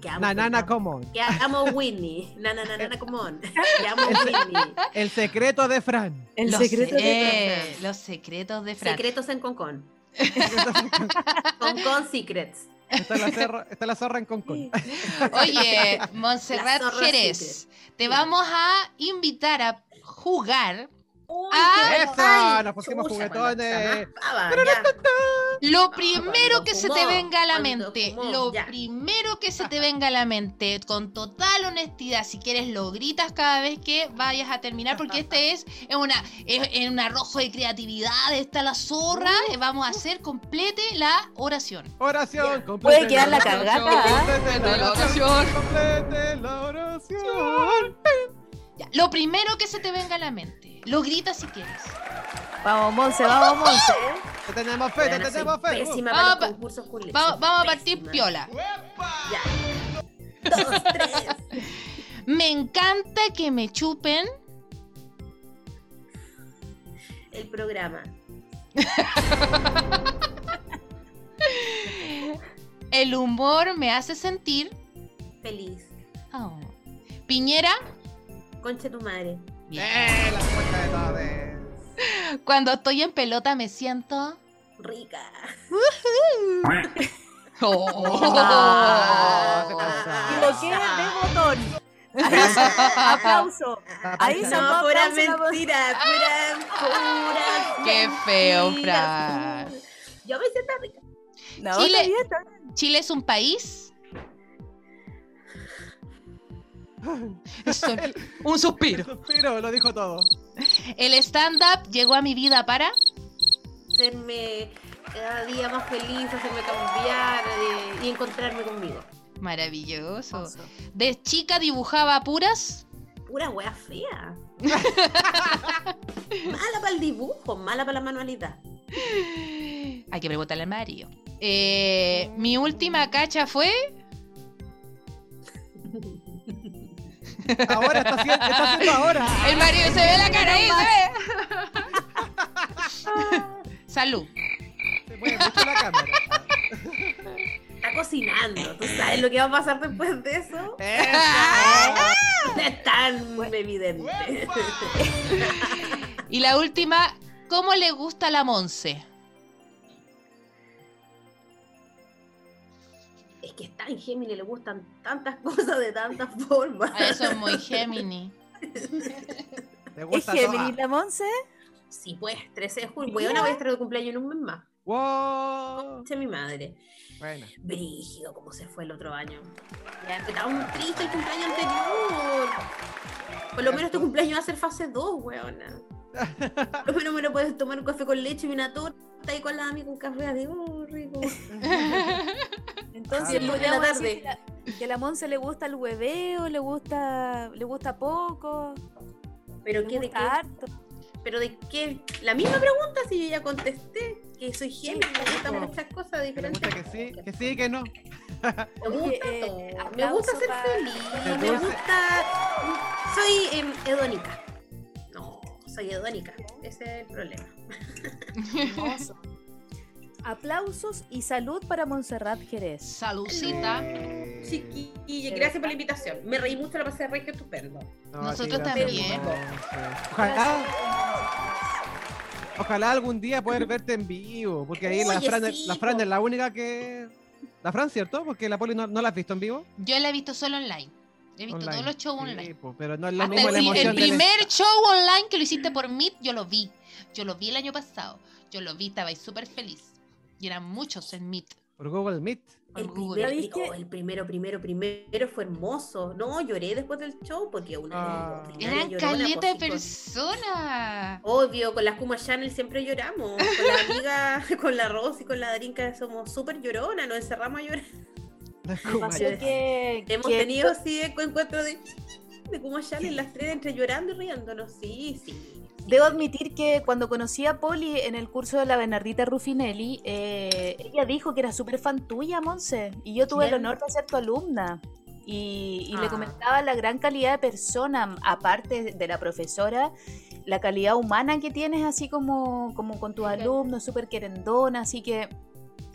Que amo, Nanana que Common. Que amo Whitney. Nana, nana, come on. Que amo Whitney. El secreto de Fran. el Los, secreto de eh, los secretos de Fran. Secretos en Concon. Concon Secrets. Está la, zorra, está la zorra en Concon. Oye, Montserrat Jerez, te vamos a invitar a jugar Uy, Ah, ¡Eso! ¡Nos pusimos Chucha, juguetones! Lo primero que se te venga a la mente, fumó, lo ya. primero que se te venga a la mente, con total honestidad, si quieres lo gritas cada vez que vayas a terminar, porque este es, es una es, es un arrojo de creatividad, está la zorra, eh, vamos a hacer complete la oración. Oración. Complete Puede quedar la oración, cagada, ¿ah? Complete la oración. Complete la oración. Ya, lo primero que se te venga a la mente, lo gritas si quieres. Vamos, Monse, vamos, Monse. Te tenemos fe, te tenemos fe. Pésima Vamos para pa- los concursos culiados. Vamos, Soy vamos a partir piola. Ya. Dos, tres. Me encanta que me chupen. El programa. El humor me hace sentir. Feliz. Oh. Piñera, Concha tu madre. ¡Eh! La puerta de todos. cuando estoy en pelota me siento. Rica. Ah, se Y lo que es de botón. Ahí, aplauso. Ahí sacó No, pura mentira. Pura, pura. Qué feo. Fran. Yo me siento rica. No, Chile- está bien, está bien. ¿Chile es un país? Es un- un suspiro. Suspiro, lo dijo todo. El stand-up llegó a mi vida para. Hacerme cada día más feliz, hacerme cambiar eh, y encontrarme conmigo. Maravilloso. De chica dibujaba puras. Pura wea fea. mala para el dibujo, mala para la manualidad. Hay que preguntarle a Mario. Eh, mi última cacha fue. Ahora está haciendo, está haciendo ahora. El Mario se ve la cara ahí, se ve. Salud. Se mueve mucho la cámara. Está cocinando. ¿Tú sabes lo que va a pasar después de eso? Eso. Es tan evidente. Y la última, ¿cómo le gusta la Monse? Es que está en Géminis, le gustan tantas cosas de tantas formas. A eso es muy Gemini. Me ¿Es Géminis la Monse? Sí, pues, 13 de julio. Bueno, voy a estar de cumpleaños en un mes más. Wow. Mi madre. Bueno. Brígido, como se fue el otro año. Ya, estaba muy triste el cumpleaños anterior. Por lo menos tu cumpleaños va a ser fase 2, weona. Por lo menos me lo puedes tomar un café con leche y una torta y con la amiga un café oh, rico. Entonces, Ah, la decir que la, que la Monse le gusta el hueveo, le gusta, le gusta poco, Pero le qué, de qué, harto. pero de qué. La misma pregunta si yo ya contesté. Que soy Géminis, me gustan muchas cosas Me diferentes. gusta que sí, que sí, que no. Me gusta eh, todo. Me gusta ser feliz. Me gusta. Soy hedónica. No, soy hedónica. Ese es el problema. Hermoso. Aplausos y salud para Montserrat Jerez. Salucita. Eh, Chiquilla, gracias por la invitación. Me reí mucho, la pasé re que estupendo. no, Nosotros sí, también. Ojalá, ojalá algún día poder verte en vivo, porque ahí la Fran, sí, la Fran es la única que... La Fran, ¿cierto? Porque la Poli no, no la has visto en vivo. Yo la he visto solo online. He visto Online. todos los shows online. pero no es lo mismo el, la emoción el del- primer show online que lo hiciste por Meet, yo lo vi. Yo lo vi el año pasado. Yo lo vi, estaba ahí súper feliz. Y eran muchos en Meet. por Google Meet. El, Google. primer- ¿Viste? oh, el primero, primero, primero fue hermoso. No, lloré después del show porque una Ah. Eran caleta de personas. Obvio, con la Kuma Channel siempre lloramos. Con la amiga, con la Rosy, con la Darinka somos súper lloronas, nos encerramos a llorar. Pasó que, Hemos que- tenido así de encuentros de, de Kuma Channel, las tres entre llorando y riéndonos. Sí, sí. Debo admitir que cuando conocí a Poli en el curso de la Bernardita Ruffinelli, eh, ella dijo que era súper fan tuya, Monse, y yo tuve el honor de ser tu alumna. Y, y le Ah. comentaba la gran calidad de persona, aparte de la profesora, la calidad humana que tienes, así como, como con tus alumnos, súper querendona, así que...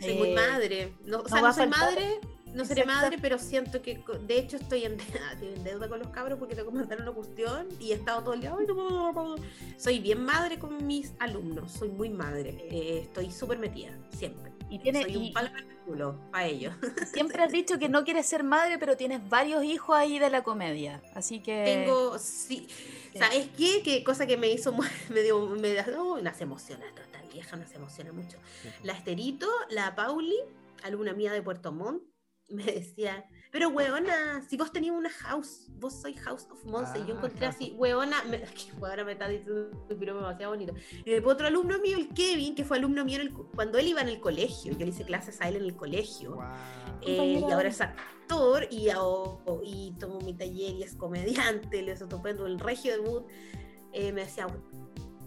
Soy muy eh, madre. No, o sea, no soy madre, no seré Exacto. madre, pero siento que, de hecho, estoy en, en deuda con los cabros porque tengo que mandar una cuestión y he estado todo el día. "Ay, no puedo, no puedo". Soy bien madre con mis alumnos, soy muy madre. Eh, estoy súper metida, siempre. Y, tiene, soy y- un palo el culo para ellos. siempre has dicho que no quieres ser madre, pero tienes varios hijos ahí de la comedia. Así que... Tengo, sí. Sí. ¿Sabes qué? Que cosa que me hizo, me dio, me da, no, nos emociona, esta esta vieja nos emociona mucho. La Esterito, la Pauli, alumna mía de Puerto Montt, me decía, pero weona, si vos tenías una house, vos sois House of Monse, y yo Ah, encontré House así, weona, me, que weona me está diciendo un piropo demasiado bonito. Y después otro alumno mío, el Kevin, que fue alumno mío en el cuando él iba en el colegio, yo le hice clases a él en el colegio. Guau. Eh, y ahora es actor y, aho- y tomó mi taller y es comediante, le es estupendo el regio de mood. Eh, me decía,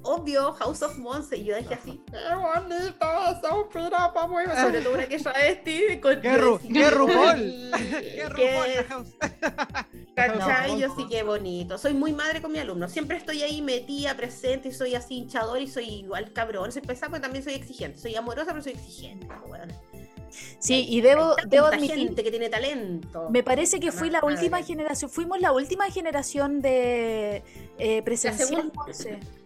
obvio, House of Monse, y yo dije así, qué bonita esa ópera, vamos, sobre todo una que travesti. Con, ¡Qué ru- qué RuPaul! ¿Qué ¡Qué RuPaul la house! ¿Cachai? No, Yo sí que bonito. Soy muy madre con mi alumno. Siempre estoy ahí metida, presente, y soy así hinchador y soy igual cabrón. Soy pesada, pero también soy exigente. Soy amorosa, pero soy exigente. weona. Sí, y debo, Hay debo admitir, gente que tiene talento. me parece que fui la última generación, fuimos la última generación de eh, presencial. segunda.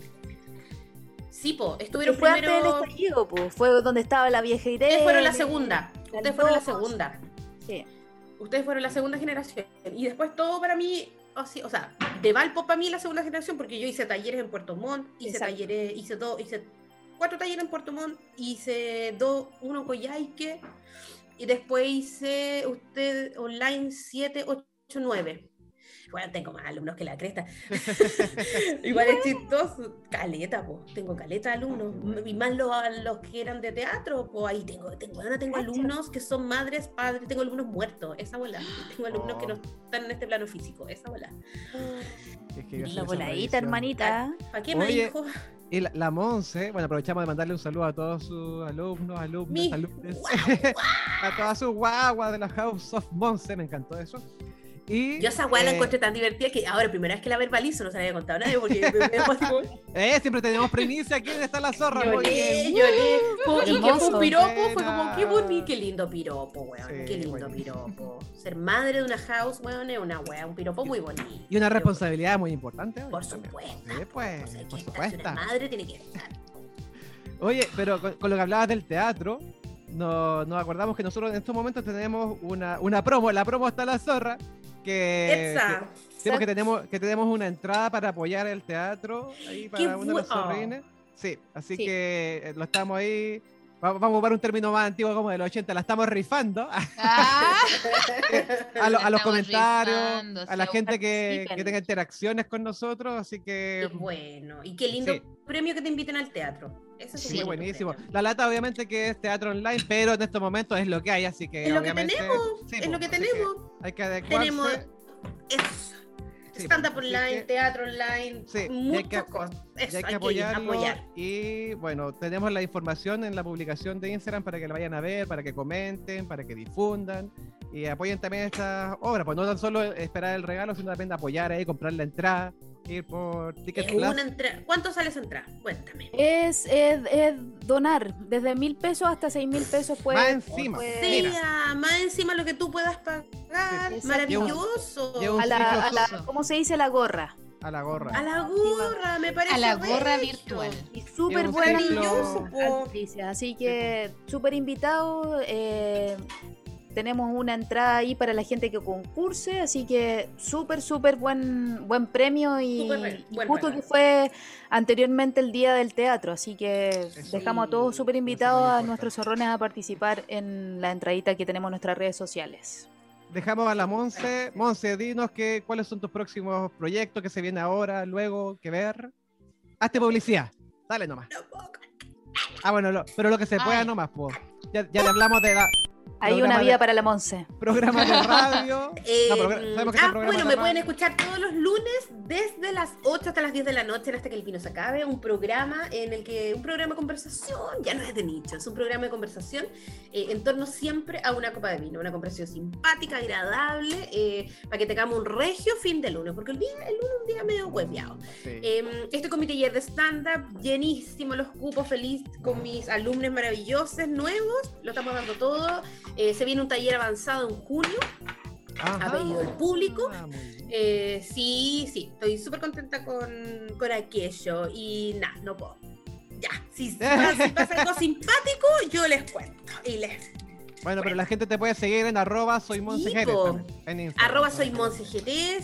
Sí, po, estuvieron fue antes del primero. estallido, pues, fue donde estaba la vieja Irene. Ustedes fueron la segunda. Ustedes fueron la segunda. Sí. Ustedes fueron la segunda generación. Y después todo para mí, así, o sea, de Valpo para mí la segunda generación, porque yo hice talleres en Puerto Montt, hice Exacto. talleres, hice todo, hice cuatro talleres en Puerto Montt, hice dos, uno en Coyhaique y después hice usted online 7, 8, 9. Bueno, tengo más alumnos que la cresta. Igual es chistoso. Caleta, pues. Tengo caleta de alumnos. Y más los, los que eran de teatro, pues ahí tengo, tengo, ahora tengo Cacha. alumnos que son madres, padres, tengo alumnos muertos, esa bola. Tengo alumnos que no están en este plano físico, esa bola. Es que La voladita, hermanita. ¿Para qué me dijo? Y la, la Monse, bueno, aprovechamos de mandarle un saludo a todos sus alumnos, alumnas, alumnos, a todas sus guaguas de la House of Monse, me encantó eso. Y, Yo esa weá la eh, encontré tan divertida que ahora, primera vez que la verbalizo, no se la había contado a nadie porque eh, siempre tenemos primicia, ¿quién está la zorra? Lloré, lloré. Como- Y que fue un piropo, fue como, qué bonito, qué lindo piropo, weón. Sí, qué lindo piropo. Ser madre de una house, weón, es una weá, un piropo muy bonito. Y una responsabilidad muy importante. Por supuesto. Sí, pues, por si supuesto. una madre tiene que estar. Oye, pero con, con lo que hablabas del teatro, no- nos acordamos que nosotros en estos momentos tenemos una, una promo, la promo está la zorra, que, que- tenemos, que tenemos una entrada para apoyar el teatro ahí para Qué uno de los bueno. zorrines. Sí, así Sí. que eh, lo estamos ahí. Va- Vamos a ocupar un término más antiguo como de los 80, la estamos rifando a, Ah, a lo- La a los comentarios, rifando, a la gente que, que tenga interacciones con nosotros, así que Qué bueno. Y qué lindo Sí. premio que te inviten al teatro. Eso es sí, buenísimo. premio. La lata obviamente que es teatro online, pero en estos momentos es lo que hay, así que Es lo que tenemos, sí, es lo que así tenemos. hay que adecuarse. Tenemos eso. Sí, Stand-up online, que- teatro online, muchas que- cosas. Y Eso, hay que ir, apoyarlo. apoyar. Y bueno, tenemos la información en la publicación de Instagram para que la vayan a ver, para que comenten, para que difundan y apoyen también estas obras. Pues no tan solo esperar el regalo, sino también apoyar ahí, comprar la entrada, ir por Ticket Plus. una entrada. ¿Cuánto sale esa entrada? Cuéntame. Es, es, es donar desde mil pesos hasta seis mil pesos. Puede, Más encima. puede- Sí, Mira. ah, más encima lo que tú puedas pagar. Sí, Maravilloso. A la, a la-. ¿cómo se dice? La gorra. A la gorra. A la gorra, me parece. a la gorra bello. virtual. Y súper buena actrices, Así que súper invitado. eh, tenemos una entrada ahí para la gente que concurse, así que súper, súper buen, buen premio y, buen justo que fue anteriormente el día del teatro, así que Eso. dejamos a todos súper invitados a nuestros zorrones a participar en la entradita que tenemos en nuestras redes sociales. Dejamos a la Monse. Monse, dinos que, cuáles son tus próximos proyectos que se viene ahora, luego, que ver. Hazte publicidad. Dale nomás. Ah, bueno, lo- pero lo que se pueda nomás, po. Ya, ya le hablamos de la Hay una vida de- para la Monse. programa de radio. Eh, No, ah, programas bueno, de me pueden radio. escuchar todos los lunes desde las 8 hasta las 10 de la noche hasta que el vino se acabe. Un programa en el que, un programa de conversación, ya no es de nicho, es un programa de conversación eh, en torno siempre a una copa de vino, una conversación simpática, agradable, eh, para que tengamos un regio fin de lunes, porque el, día, el lunes es un día medio hueveado. Sí. Eh, estoy con mi taller de stand-up, llenísimo los cupos, feliz con mis alumnos maravillosos, nuevos, lo estamos dando todo. Eh, se viene un taller avanzado en junio, Ajá. ha pedido el público. Ah. Eh, sí, sí, estoy súper contenta con, con aquello y nada, no puedo. Ya, si, si pasa algo simpático, yo les cuento. Y les, Bueno, pero la gente te puede seguir en arroba soy en Instagram. arroba soy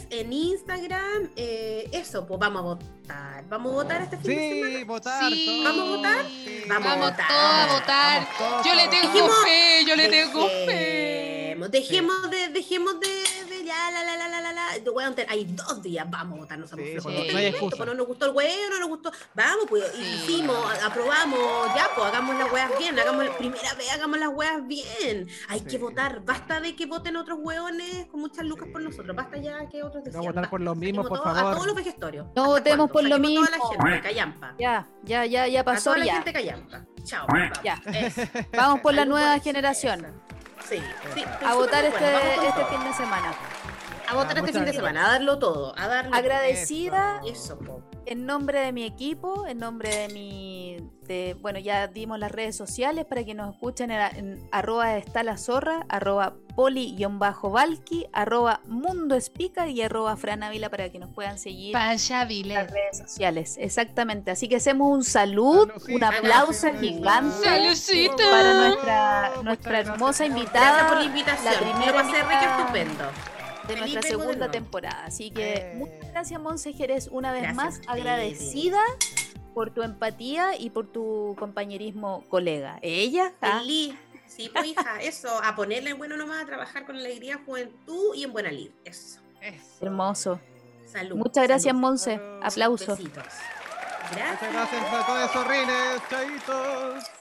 en Instagram. eh, eso, pues vamos a votar. Vamos a votar este fin de semana. Sí, votar. Sí. todo. ¿Vamos a votar? Sí. Vamos a votar. todos a votar. Vamos Yo le tengo. Dejemos- fe, yo le tengo fe. Dejemos, dejemos de, dejemos de, de ya, la, la, la, la, la, la. Weón, hay dos días, vamos a votar, no somos Sí, flojos. sí. No, no hay excusa. pues no nos gustó el weón, no nos gustó. Vamos, pues Sí. hicimos, a- aprobamos, ya, pues hagamos las weas bien, hagamos la primera vez, hagamos las weas bien. Hay Sí. que votar, basta de que voten otros weones con muchas lucas por nosotros, basta ya que otros No decidan. votar por los mismos, por todo- favor. A todos los vejestorios. No ¿Hasta votemos por lo Toda mismo. la gente, callampa. Ya, ya, ya, ya A pasó toda la ya. gente callampa. Chao. Ya. Eso. Vamos por la nueva generación. Sí, sí. A votar este, vamos este fin de semana. A votar este fin de gracias. semana, a darlo todo, a darlo Agradecida Eso. En nombre de mi equipo, en nombre de mi. De, bueno, ya dimos las redes sociales para que nos escuchen en, en arroba está la zorra, arroba poli-valky, arroba mundo Speaker y arroba franavila para que nos puedan seguir en las redes sociales. Exactamente. Así que hacemos un salud, un aplauso gigante para nuestra, nuestra gracias. hermosa Gracias invitada por la invitación. la La primera Lo pasé re que invitada. estupendo. De nuestra segunda temporada. Así que Eh. muchas gracias, Monse Jerez, una vez Gracias más agradecida por tu empatía y por tu compañerismo colega. Ella, ah, Feliz. Sí, pues hija, eso, a ponerle bueno nomás, a trabajar con alegría, juventud y en buena lid. Eso. Eso. hermoso. Salud. Muchas gracias, salud. Monse. Aplausos. Besitos. Muchas Gracias. gracias a todos, zorrines. Chaitos.